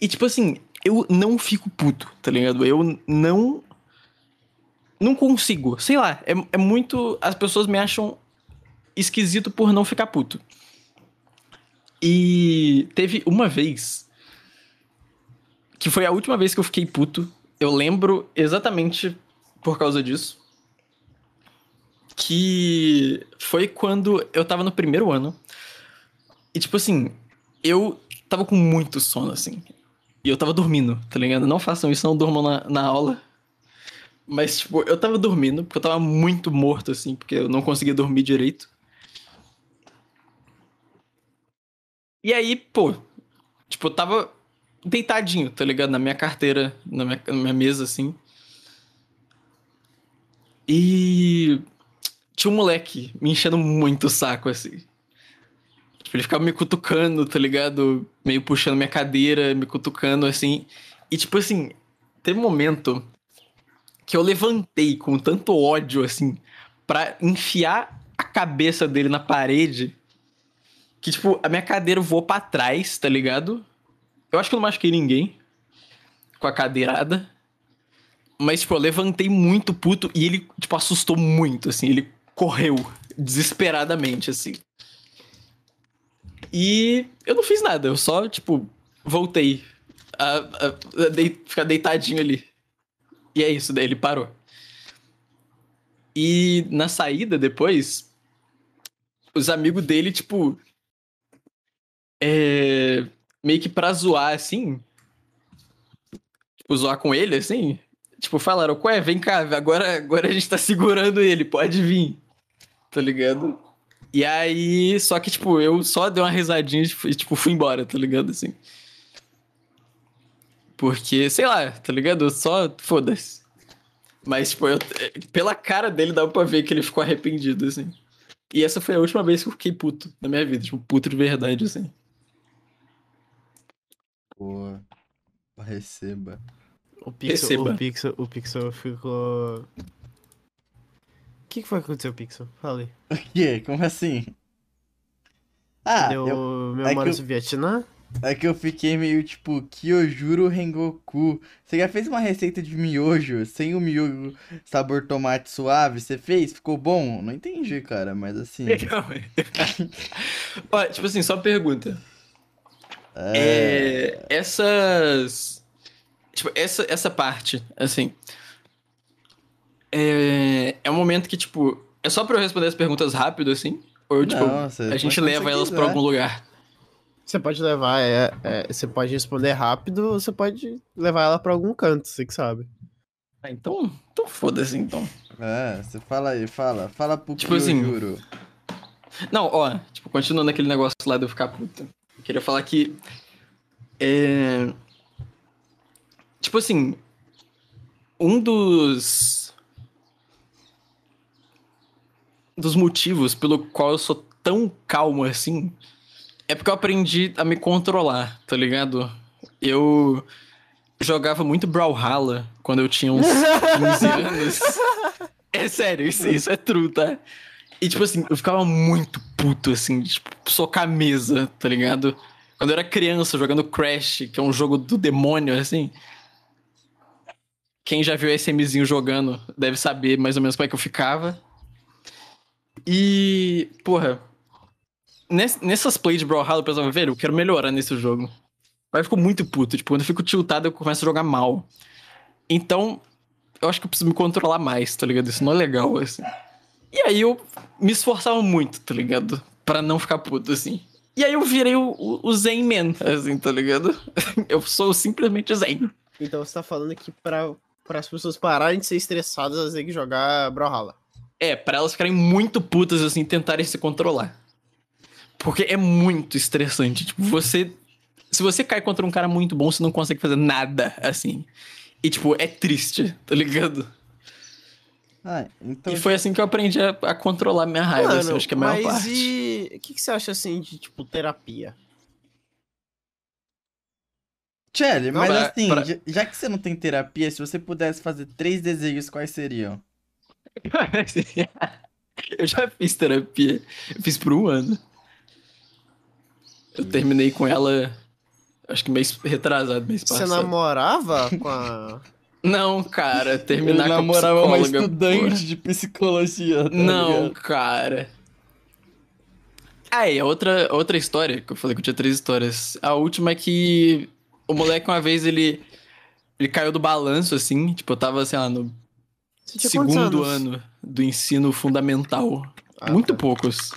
E, tipo assim, eu não fico puto, tá ligado? Eu não. Não consigo. Sei lá, é, é muito. As pessoas me acham esquisito por não ficar puto. E teve uma vez que foi a última vez que eu fiquei puto. Eu lembro exatamente por causa disso. Que foi quando eu tava no primeiro ano. E tipo assim, eu tava com muito sono, assim. E eu tava dormindo, tá ligado? Não façam isso, não durmam na, na aula. Mas, tipo, eu tava dormindo, porque eu tava muito morto, assim, porque eu não conseguia dormir direito. E aí, pô, tipo, eu tava deitadinho, tá ligado? Na minha carteira, na minha, na minha mesa, assim. E tinha um moleque me enchendo muito o saco, assim. Tipo, ele ficava me cutucando, tá ligado? Meio puxando minha cadeira, me cutucando, assim. E, tipo assim, teve um momento que eu levantei com tanto ódio, assim, pra enfiar a cabeça dele na parede. Que, tipo, a minha cadeira voou pra trás, tá ligado? Eu acho que eu não machuquei ninguém com a cadeirada. Mas, tipo, eu levantei muito puto e ele, tipo, assustou muito, assim. Ele correu desesperadamente, assim. E eu não fiz nada, eu só, tipo, voltei a, a, a dei- ficar deitadinho ali. E é isso, daí ele parou. E na saída depois, os amigos dele, tipo. É, meio que pra zoar, assim. Tipo, zoar com ele, assim. Tipo, falaram, ué, vem cá, agora, agora a gente tá segurando ele, pode vir. Tá ligado? E aí, só que, tipo, eu só dei uma risadinha e, tipo, fui embora, tá ligado? Assim. Porque, sei lá, tá ligado? Eu só. Foda-se. Mas, tipo, eu, pela cara dele dava pra ver que ele ficou arrependido, assim. E essa foi a última vez que eu fiquei puto na minha vida. Tipo, puto de verdade, assim. Pô, receba. O Pixel, Receba. o Pixel, o Pixel ficou. O que, que foi que aconteceu, Pixel? Falei. O quê? Como assim? Ah, Deu eu, memória que eu- do Vietnã? É que eu fiquei meio tipo, Kyojuro Rengoku. Você já fez uma receita de miojo sem o miojo sabor tomate suave? Você fez? Ficou bom? Não entendi, cara, mas assim. Legal, Ó, tipo assim, só pergunta. É. É, essas. Tipo, essa, essa parte, assim. É, é um momento que, tipo. É só pra eu responder as perguntas rápido, assim? Ou, tipo, Não, a gente leva elas pra quiser. algum lugar? Você pode levar, é, é, você pode responder rápido ou você pode levar ela pra algum canto, você que sabe. Ah, então. Então foda-se, então. É, você fala aí, fala. Fala pro Tipo assim, Kyojuro. Não, ó, tipo, continuando aquele negócio lá de eu ficar puta. Eu queria falar que. É. Tipo assim. Um dos. Dos motivos pelo qual eu sou tão calmo assim. É porque eu aprendi a me controlar, tá ligado? Eu jogava muito Brawlhalla quando eu tinha uns 15 anos. É sério, isso, isso é true, tá? E, tipo assim, eu ficava muito puto, assim, de, tipo, socar a mesa, tá ligado? Quando eu era criança, jogando Crash, que é um jogo do demônio, assim. Quem já viu SMzinho jogando deve saber mais ou menos como é que eu ficava. E, porra, nessas plays de Brawlhalla, eu pensava, velho, eu quero melhorar nesse jogo. Mas eu fico muito puto, tipo, quando eu fico tiltado, eu começo a jogar mal. Então, eu acho que eu preciso me controlar mais, tá ligado? Isso não é legal, assim. E aí eu me esforçava muito, tá ligado? Pra não ficar puto, assim. E aí eu virei o, o, o Zen Man, assim, tá ligado? Eu sou simplesmente Zen. Então você tá falando que pra, as pessoas pararem de ser estressadas, elas têm que jogar Brawlhalla. É, pra elas ficarem muito putas, assim, tentarem se controlar. Porque é muito estressante. Tipo, você. Se você cai contra um cara muito bom, você não consegue fazer nada, assim. E, tipo, é triste, tá ligado? Ah, então. E foi assim que eu aprendi a, a controlar minha raiva, assim, acho que é a maior mas parte. e o que, que você acha assim de tipo terapia? Tchelle, mas pra- assim, pra- já, já que você não tem terapia, se você pudesse fazer três desejos, quais seriam? eu já fiz terapia. Eu fiz por um ano. Eu terminei com ela, acho que mês retrasado, mês Você passado. namorava com a. Não, cara, terminar Ele com a namorava uma estudante porra. de psicologia. tá Não, ligado? cara. Ah, e a outra, outra história, que eu falei que eu tinha três histórias. A última é que o moleque, uma vez, ele, ele caiu do balanço, assim. Tipo, eu tava, sei lá, no Você segundo ano do ensino fundamental. Ah, Muito tá. poucos.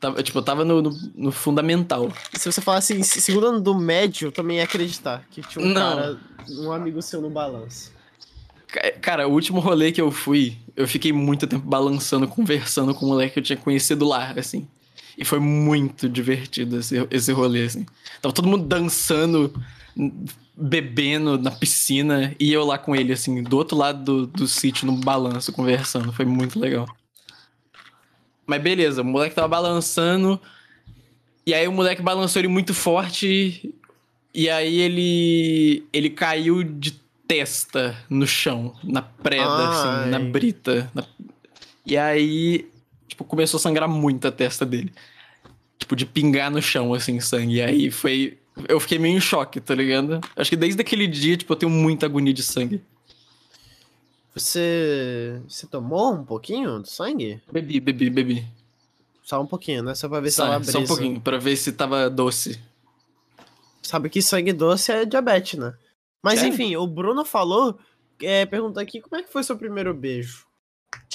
Tava, tipo, eu tava no, no, no fundamental. Se você falasse assim, segundo ano do médio, eu também ia acreditar que tinha um Não. cara, um amigo seu no balanço. Ca- Cara, o último rolê que eu fui, eu fiquei muito tempo balançando, conversando com o moleque que eu tinha conhecido lá, assim. E foi muito divertido esse, esse rolê, assim. Tava todo mundo dançando, bebendo na piscina, e eu lá com ele, assim, do outro lado do, do sítio, no balanço, conversando. Foi muito legal. Mas beleza, o moleque tava balançando, e aí o moleque balançou ele muito forte, e aí ele. ele caiu de testa no chão, na preda, assim, na Ai. brita. na- E aí. Tipo, começou a sangrar muito a testa dele. Tipo, de pingar no chão, assim, sangue. E aí foi. Eu fiquei meio em choque, tá ligado? Acho que desde aquele dia, tipo, eu tenho muita agonia de sangue. Você. Você tomou um pouquinho do sangue? Bebi, bebi, bebi. Só um pouquinho, né? Só pra ver se Só, tava só um brisa. pouquinho, pra ver se tava doce. Sabe que sangue doce é diabetes, né? Mas Sério? enfim, o Bruno falou. É, perguntou aqui como é que foi seu primeiro beijo.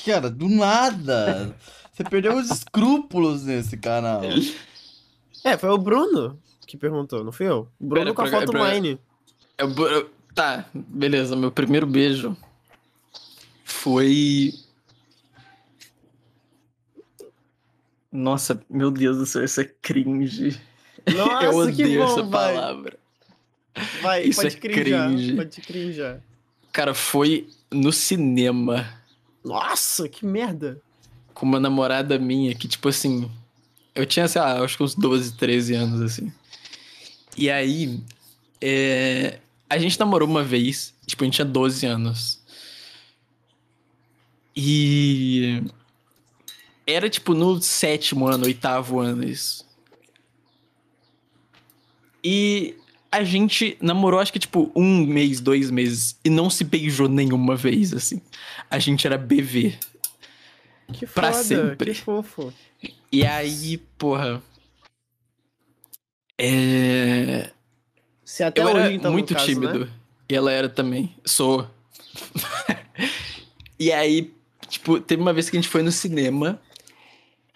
Cara, do nada. Você perdeu os escrúpulos nesse canal. É, foi o Bruno que perguntou, não fui eu? O Bruno Pera, com a foto pra- mine. Eu, eu- tá, beleza. Meu primeiro beijo foi. Nossa, meu Deus do céu, isso é cringe. Nossa, eu que odeio bom, essa vai. palavra. Vai, Isso pode é crinjar. cringe. Pode crinjar. Cara, foi no cinema Nossa, que merda. com uma namorada minha que, tipo assim. Eu tinha, sei lá, acho que uns 12, 13 anos, assim. E aí. é, a gente namorou uma vez, tipo, a gente tinha 12 anos. E. Era, tipo, no sétimo ano, oitavo ano, isso. E a gente namorou, acho que, tipo, um mês, dois meses. E não se beijou nenhuma vez, assim. A gente era BV. Que Pra foda, sempre. que fofo. E aí, porra. É. Você até eu hoje, era então, muito caso, tímido. né? E ela era também. Sou. e aí, tipo, teve uma vez que a gente foi no cinema.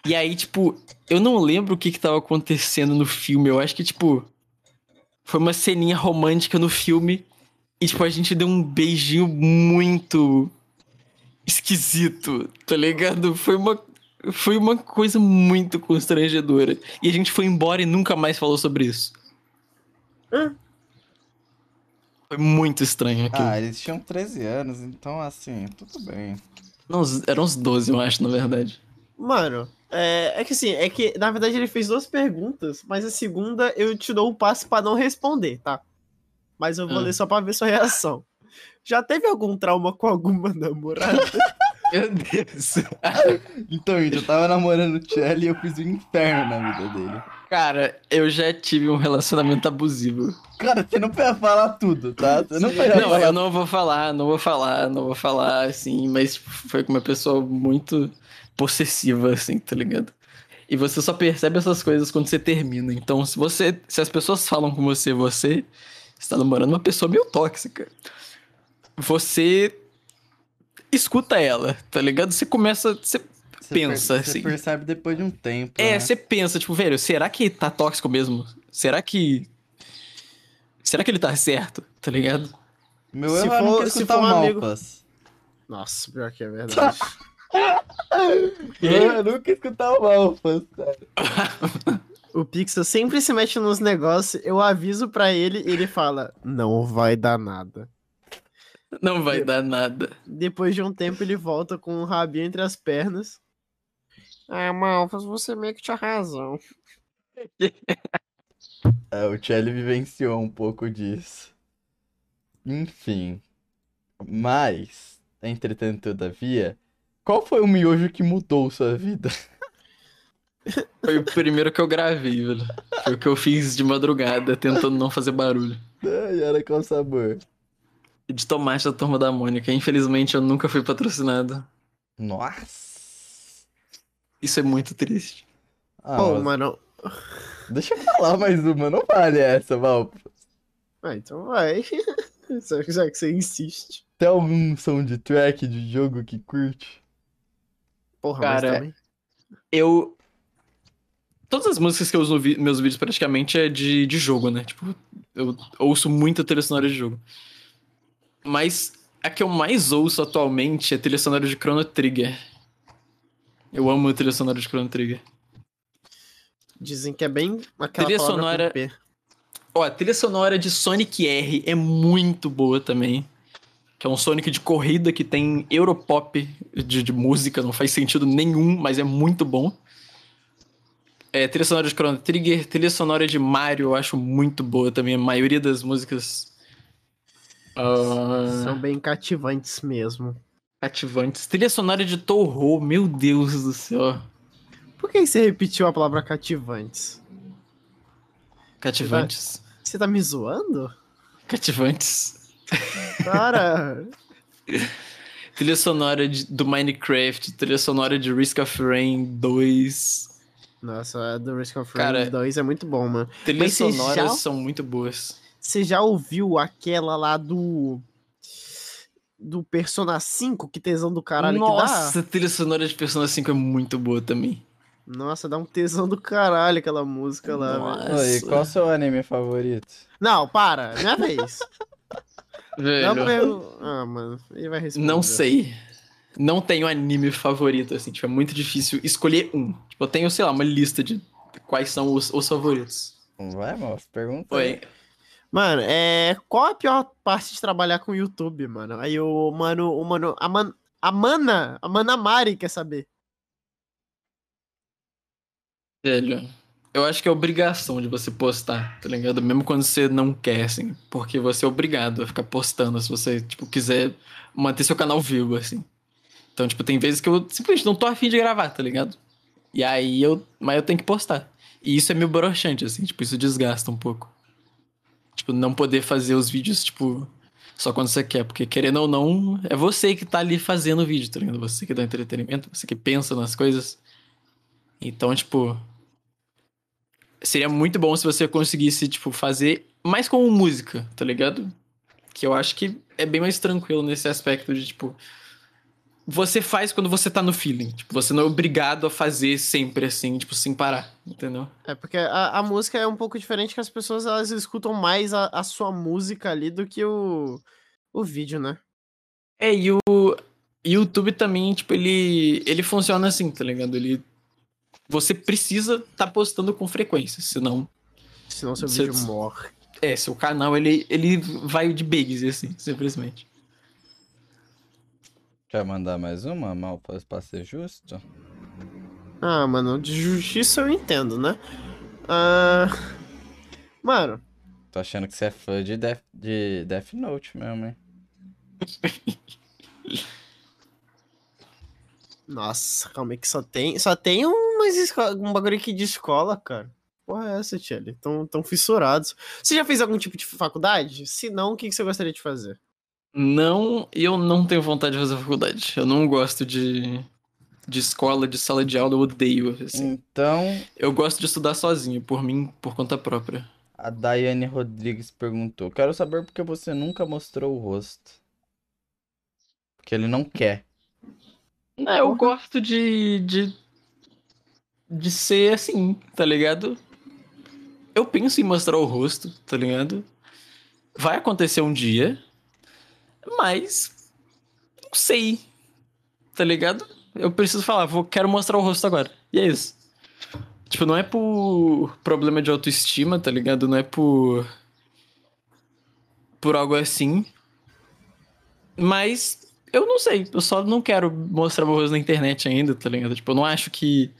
E aí, tipo, eu não lembro o que que tava acontecendo no filme. Eu acho que, tipo, foi uma ceninha romântica no filme. E, tipo, a gente deu um beijinho muito esquisito, tá ligado? Foi uma, foi uma coisa muito constrangedora. E a gente foi embora e nunca mais falou sobre isso. Hã? Foi muito estranho aquilo. Ah, eles tinham 13 anos, então assim, tudo bem. Não, uns- eram uns 12, eu acho, na verdade. Mano, é, é que assim, é que na verdade ele fez duas perguntas, mas a segunda eu te dou o passo pra não responder, tá? Mas eu vou Ah. ler só pra ver sua reação. Já teve algum trauma com alguma namorada? Meu Deus. Então, gente, eu tava namorando o Chelly e eu fiz o inferno na vida dele. Cara, eu já tive um relacionamento abusivo. Cara, você não precisa falar tudo, tá? Você não precisa Não, falar eu não vou falar, não vou falar, não vou falar, assim, mas foi com uma pessoa muito possessiva, assim, tá ligado? E você só percebe essas coisas quando você termina. Então, se você. Se as pessoas falam com você, você está namorando uma pessoa meio tóxica. Você escuta ela, tá ligado? Você começa. Você Você pensa, per- assim. Você percebe depois de um tempo. É, né? você pensa, tipo, velho, será que tá tóxico mesmo? Será que. Será que ele tá certo? Tá ligado? Meu Se erro é for- se for um amigo- Malpas. Nossa, pior que é verdade. Eu nunca escutar o Malpas, cara. o Pixel sempre se mete nos negócios, eu aviso pra ele e ele fala: Não vai dar nada. Não vai dar nada. Depois de um tempo ele volta com o rabinho entre as pernas. Ah, Malfas, você meio que tinha razão. É, o Chelly vivenciou um pouco disso. Enfim. Mas, entretanto, todavia, qual foi o miojo que mudou sua vida? Foi o primeiro que eu gravei, velho. Foi o que eu fiz de madrugada, tentando não fazer barulho. Ai, era qual sabor? De tomate da turma da Mônica. Infelizmente eu nunca fui patrocinado. Nossa. Isso é muito triste. Ah, Pô, mas mano. Deixa eu falar mais uma, não vale essa, Malpas. Ah, então vai. Já que- já que você insiste. Tem algum soundtrack de jogo que curte? Porra, Cara, mas também. Eu. Todas as músicas que eu uso nos meus vídeos praticamente é de, de jogo, né? Tipo, eu ouço muita trilha sonora de jogo. Mas a que eu mais ouço atualmente é trilha sonora de Chrono Trigger. Eu amo a trilha sonora de Chrono Trigger. Dizem que é bem aquela Trilha sonora-. Ó, a trilha sonora de Sonic R é muito boa também. Que é um Sonic de corrida que tem Europop de, de música, não faz sentido nenhum, mas é muito bom. É, trilha sonora de Chrono Trigger, trilha sonora de Mario, eu acho muito boa também. A maioria das músicas. ah, São bem cativantes mesmo. cativantes. Trilha sonora de Toho, meu Deus do céu. Por que você repetiu a palavra cativantes? Cativantes. Você tá me zoando? Cativantes. Cara, Trilha sonora de- do Minecraft, trilha sonora de Risk of Rain 2. nossa, a do Risk of Cara, Rain 2 é muito bom, mano. Trilhas sonoras já- são muito boas. Você já ouviu aquela lá do. Do Persona 5? Que tesão do caralho Nossa, que a trilha sonora de Persona 5 é muito boa também. Nossa, dá um tesão do caralho aquela música lá, velho. Nossa. Oi, qual o seu anime favorito? Não, para, minha vez. Velho, Não, eu... Ah, mano, ele vai responder. não sei. Não tenho anime favorito, assim. Tipo, é muito difícil escolher um. Tipo, eu tenho, sei lá, uma lista de quais são os, os favoritos. Vai, moço, pergunta. Oi. Mano, é. Qual a pior parte de trabalhar com o YouTube, mano? Aí o mano, o mano. A, man, a Mana, a Mana Mari quer saber. Velho, eu acho que é obrigação de você postar, tá ligado? Mesmo quando você não quer, assim. Porque você é obrigado a ficar postando se você, tipo, quiser manter seu canal vivo, assim. Então, tipo, tem vezes que eu simplesmente não tô afim de gravar, tá ligado? E aí eu. Mas eu tenho que postar. E isso é meio broxante, assim, tipo, isso desgasta um pouco. Tipo, não poder fazer os vídeos, tipo, só quando você quer. Porque querendo ou não, é você que tá ali fazendo o vídeo, tá ligado? Você que dá entretenimento, você que pensa nas coisas. Então, tipo, seria muito bom se você conseguisse, tipo, fazer mais como música, tá ligado? Que eu acho que é bem mais tranquilo nesse aspecto de, tipo, você faz quando você tá no feeling. Tipo, você não é obrigado a fazer sempre assim, tipo, sem parar, entendeu? É porque a, a música é um pouco diferente que as pessoas elas escutam mais a, a sua música ali do que o, o vídeo, né? É, e o YouTube também, tipo, ele, ele funciona assim, tá ligado? Ele. Você precisa tá postando com frequência, senão. Senão seu Cê- vídeo morre. É, seu canal ele, ele vai de bugs, assim, simplesmente. Quer mandar mais uma, mal, pra pra ser justo? Ah, mano, de justiça eu entendo, né? Ah, mano, Tô achando que você é fã de Death, de Death Note mesmo, hein? nossa, calma aí que só tem, só tem umas um bagulho aqui de escola, cara. Porra é essa, Tchelle? Tão, tão fissurados. Você já fez algum tipo de faculdade? Se não, o que, que você gostaria de fazer? Não, eu não tenho vontade de fazer faculdade. Eu não gosto de, de escola, de sala de aula, eu odeio. assim. Então, Eu gosto de estudar sozinho, por mim, por conta própria. a Daiane Rodrigues perguntou: Quero saber por que você nunca mostrou o rosto. Porque ele não quer. Não, eu gosto de, de. de ser assim, tá ligado? Eu penso em mostrar o rosto, tá ligado? Vai acontecer um dia, mas. Não sei, tá ligado? Eu preciso falar, vou, quero mostrar o rosto agora. E é isso. Tipo, não é por problema de autoestima, tá ligado? Não é por. por algo assim. Mas eu não sei, eu só não quero mostrar meu rosto na internet ainda, tá ligado? Tipo, eu não acho que.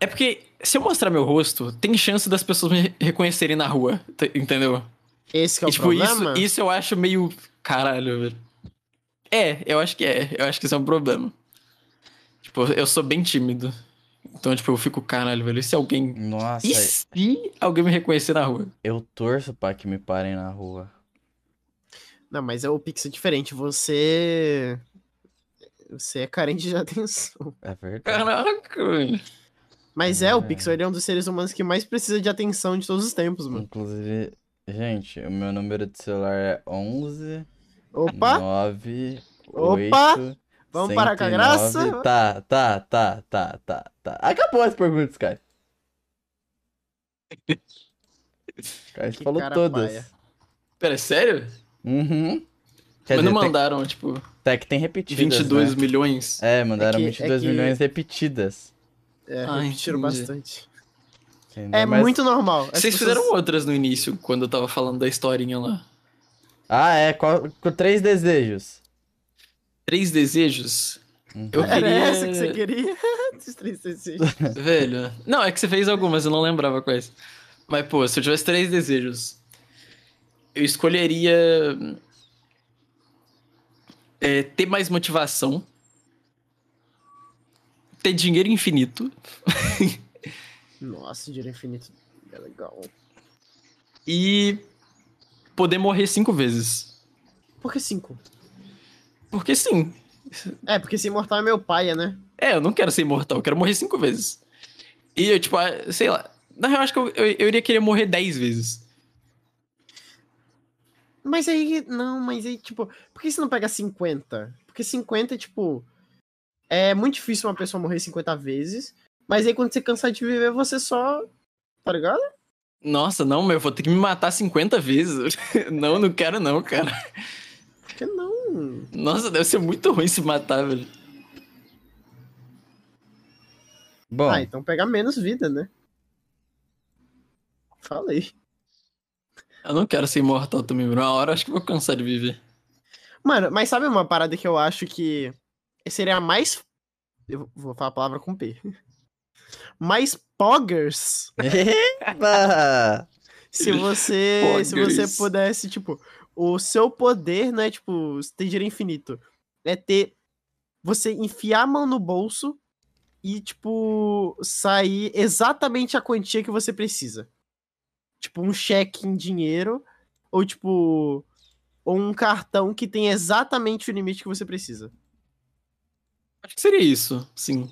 É porque se eu mostrar meu rosto, tem chance das pessoas me reconhecerem na rua, tá- entendeu? Esse que é o E, tipo, isso, problema? isso eu acho meio. Caralho, velho. É, eu acho que é. Eu acho que isso é um problema. Tipo, eu sou bem tímido. Então, tipo, eu fico, caralho, velho. E se alguém. Nossa, E se alguém me reconhecer na rua? eu torço pra que me parem na rua. Não, mas é o Pix é diferente. Você. Você é carente de atenção. É verdade. Caraca. Mas é, o É. Pixel ele é um dos seres humanos que mais precisa de atenção de todos os tempos, mano. Inclusive, gente, o meu número de celular é 11 Opa! 9 Opa! 8 Vamos parar com a 109. graça? Tá, tá, tá, tá, tá, tá. Acabou as perguntas. Cara, Que falou todas. paia. Pera, é sério? Uhum. Quer Mas não dizer, tem- mandaram, tipo, Até que tem repetidas, 22 né? milhões? É, mandaram É que- 22 é que- milhões repetidas. É, Ah, repetiram entendi. bastante. entendeu? É Mas- muito normal. As Vocês pessoas- fizeram outras no início, quando eu tava falando da historinha lá. Ah, é, qual- com três desejos. Três desejos? Uhum. Eu Era queria... essa que você queria? Três desejos. Velho. Não, é que você fez algumas, eu não lembrava quais. Mas, pô, se eu tivesse três desejos, eu escolheria. é, ter mais motivação. ter dinheiro infinito Nossa, dinheiro infinito é legal. e poder morrer cinco vezes. Por que cinco? Porque sim. É, porque ser imortal é meu pai, né? É, eu não quero ser imortal, eu quero morrer cinco vezes. E eu, tipo, ah, sei lá. Na real, acho que eu, eu, eu iria querer morrer dez vezes. Mas aí, não, mas aí, tipo, por que você não pega 50? Porque 50 é, tipo, é muito difícil uma pessoa morrer 50 vezes, mas aí quando você cansar de viver, você só, tá ligado? Nossa, não, meu, eu vou ter que me matar 50 vezes. não, não quero não, cara. Por que não? Nossa, deve ser muito ruim se matar, velho. Bom, Ah, então pega menos vida, né? Falei. Eu não quero ser imortal também. Uma hora eu acho que vou cansar de viver. Mano, mas sabe uma parada que eu acho que seria mais. Eu vou falar a palavra com P. Mais poggers Epa! se você se você Poggers. pudesse, tipo, o seu poder não é, tipo, ter dinheiro infinito. É ter. Você enfiar a mão no bolso e, tipo, sair exatamente a quantia que você precisa. Tipo, um cheque em dinheiro, ou tipo. Ou um cartão que tem exatamente o limite que você precisa. Acho que seria isso, sim.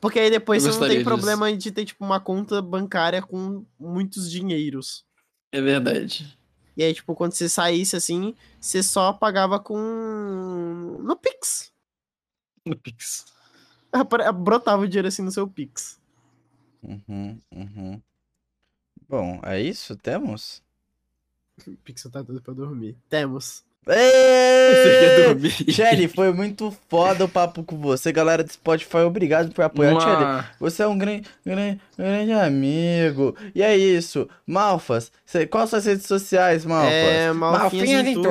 Porque aí depois Eu você não tem disso. problema de ter, tipo, uma conta bancária com muitos dinheiros. É verdade. E aí, tipo, quando você saísse assim, você só pagava com. no Pix. No Pix. Brotava o dinheiro assim no seu Pix. Uhum, uhum. Bom, é isso? Temos? O Pix tá doido pra dormir. Temos. Shelly, foi muito foda o papo com você. Galera do Spotify, obrigado por apoiar. Shelly, Uma... você é um grande, grande, grande amigo. E é isso. Malfas, cê- quais suas redes sociais, Malfas? É, Malfinhas em em tudo.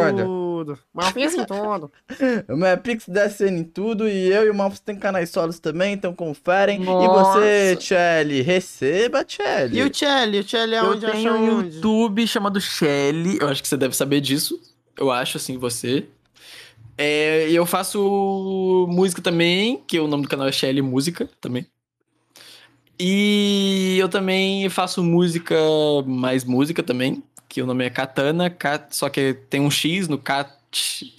Tudo. Malfinhas em tudo. O meu é Pix descendo em tudo. E eu e o Malfas tem canais solos também, então conferem. E Nossa. você, Shelly, receba, Shelly. E o Chelly? O Chelly é Eu onde tenho acha um onde? YouTube chamado Shelly. Eu acho que você deve saber disso. Eu acho, assim, você. É, e eu faço música também, que o nome do canal é Shelly Música também. E eu também faço música, mais música também, que o nome é Katana, Kat, só que tem um X no Kat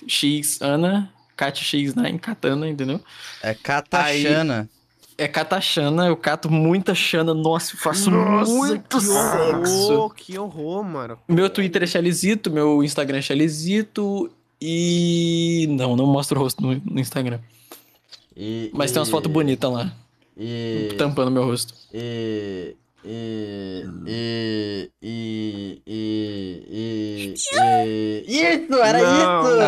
X Ana, Kat X9, Katana, entendeu? É Katachana. É Katachana, eu cato muita chana, nossa, eu faço Nossa, muito que sexo. horror, que horror, mano. Meu Twitter é Shellyzito, meu Instagram é Shellyzito e. Não, não mostro o rosto no, no Instagram. E, Mas tem umas e- fotos bonitas lá, E, tampando meu rosto. e, e, e, e, e, e, e, Isso, era Não. isso!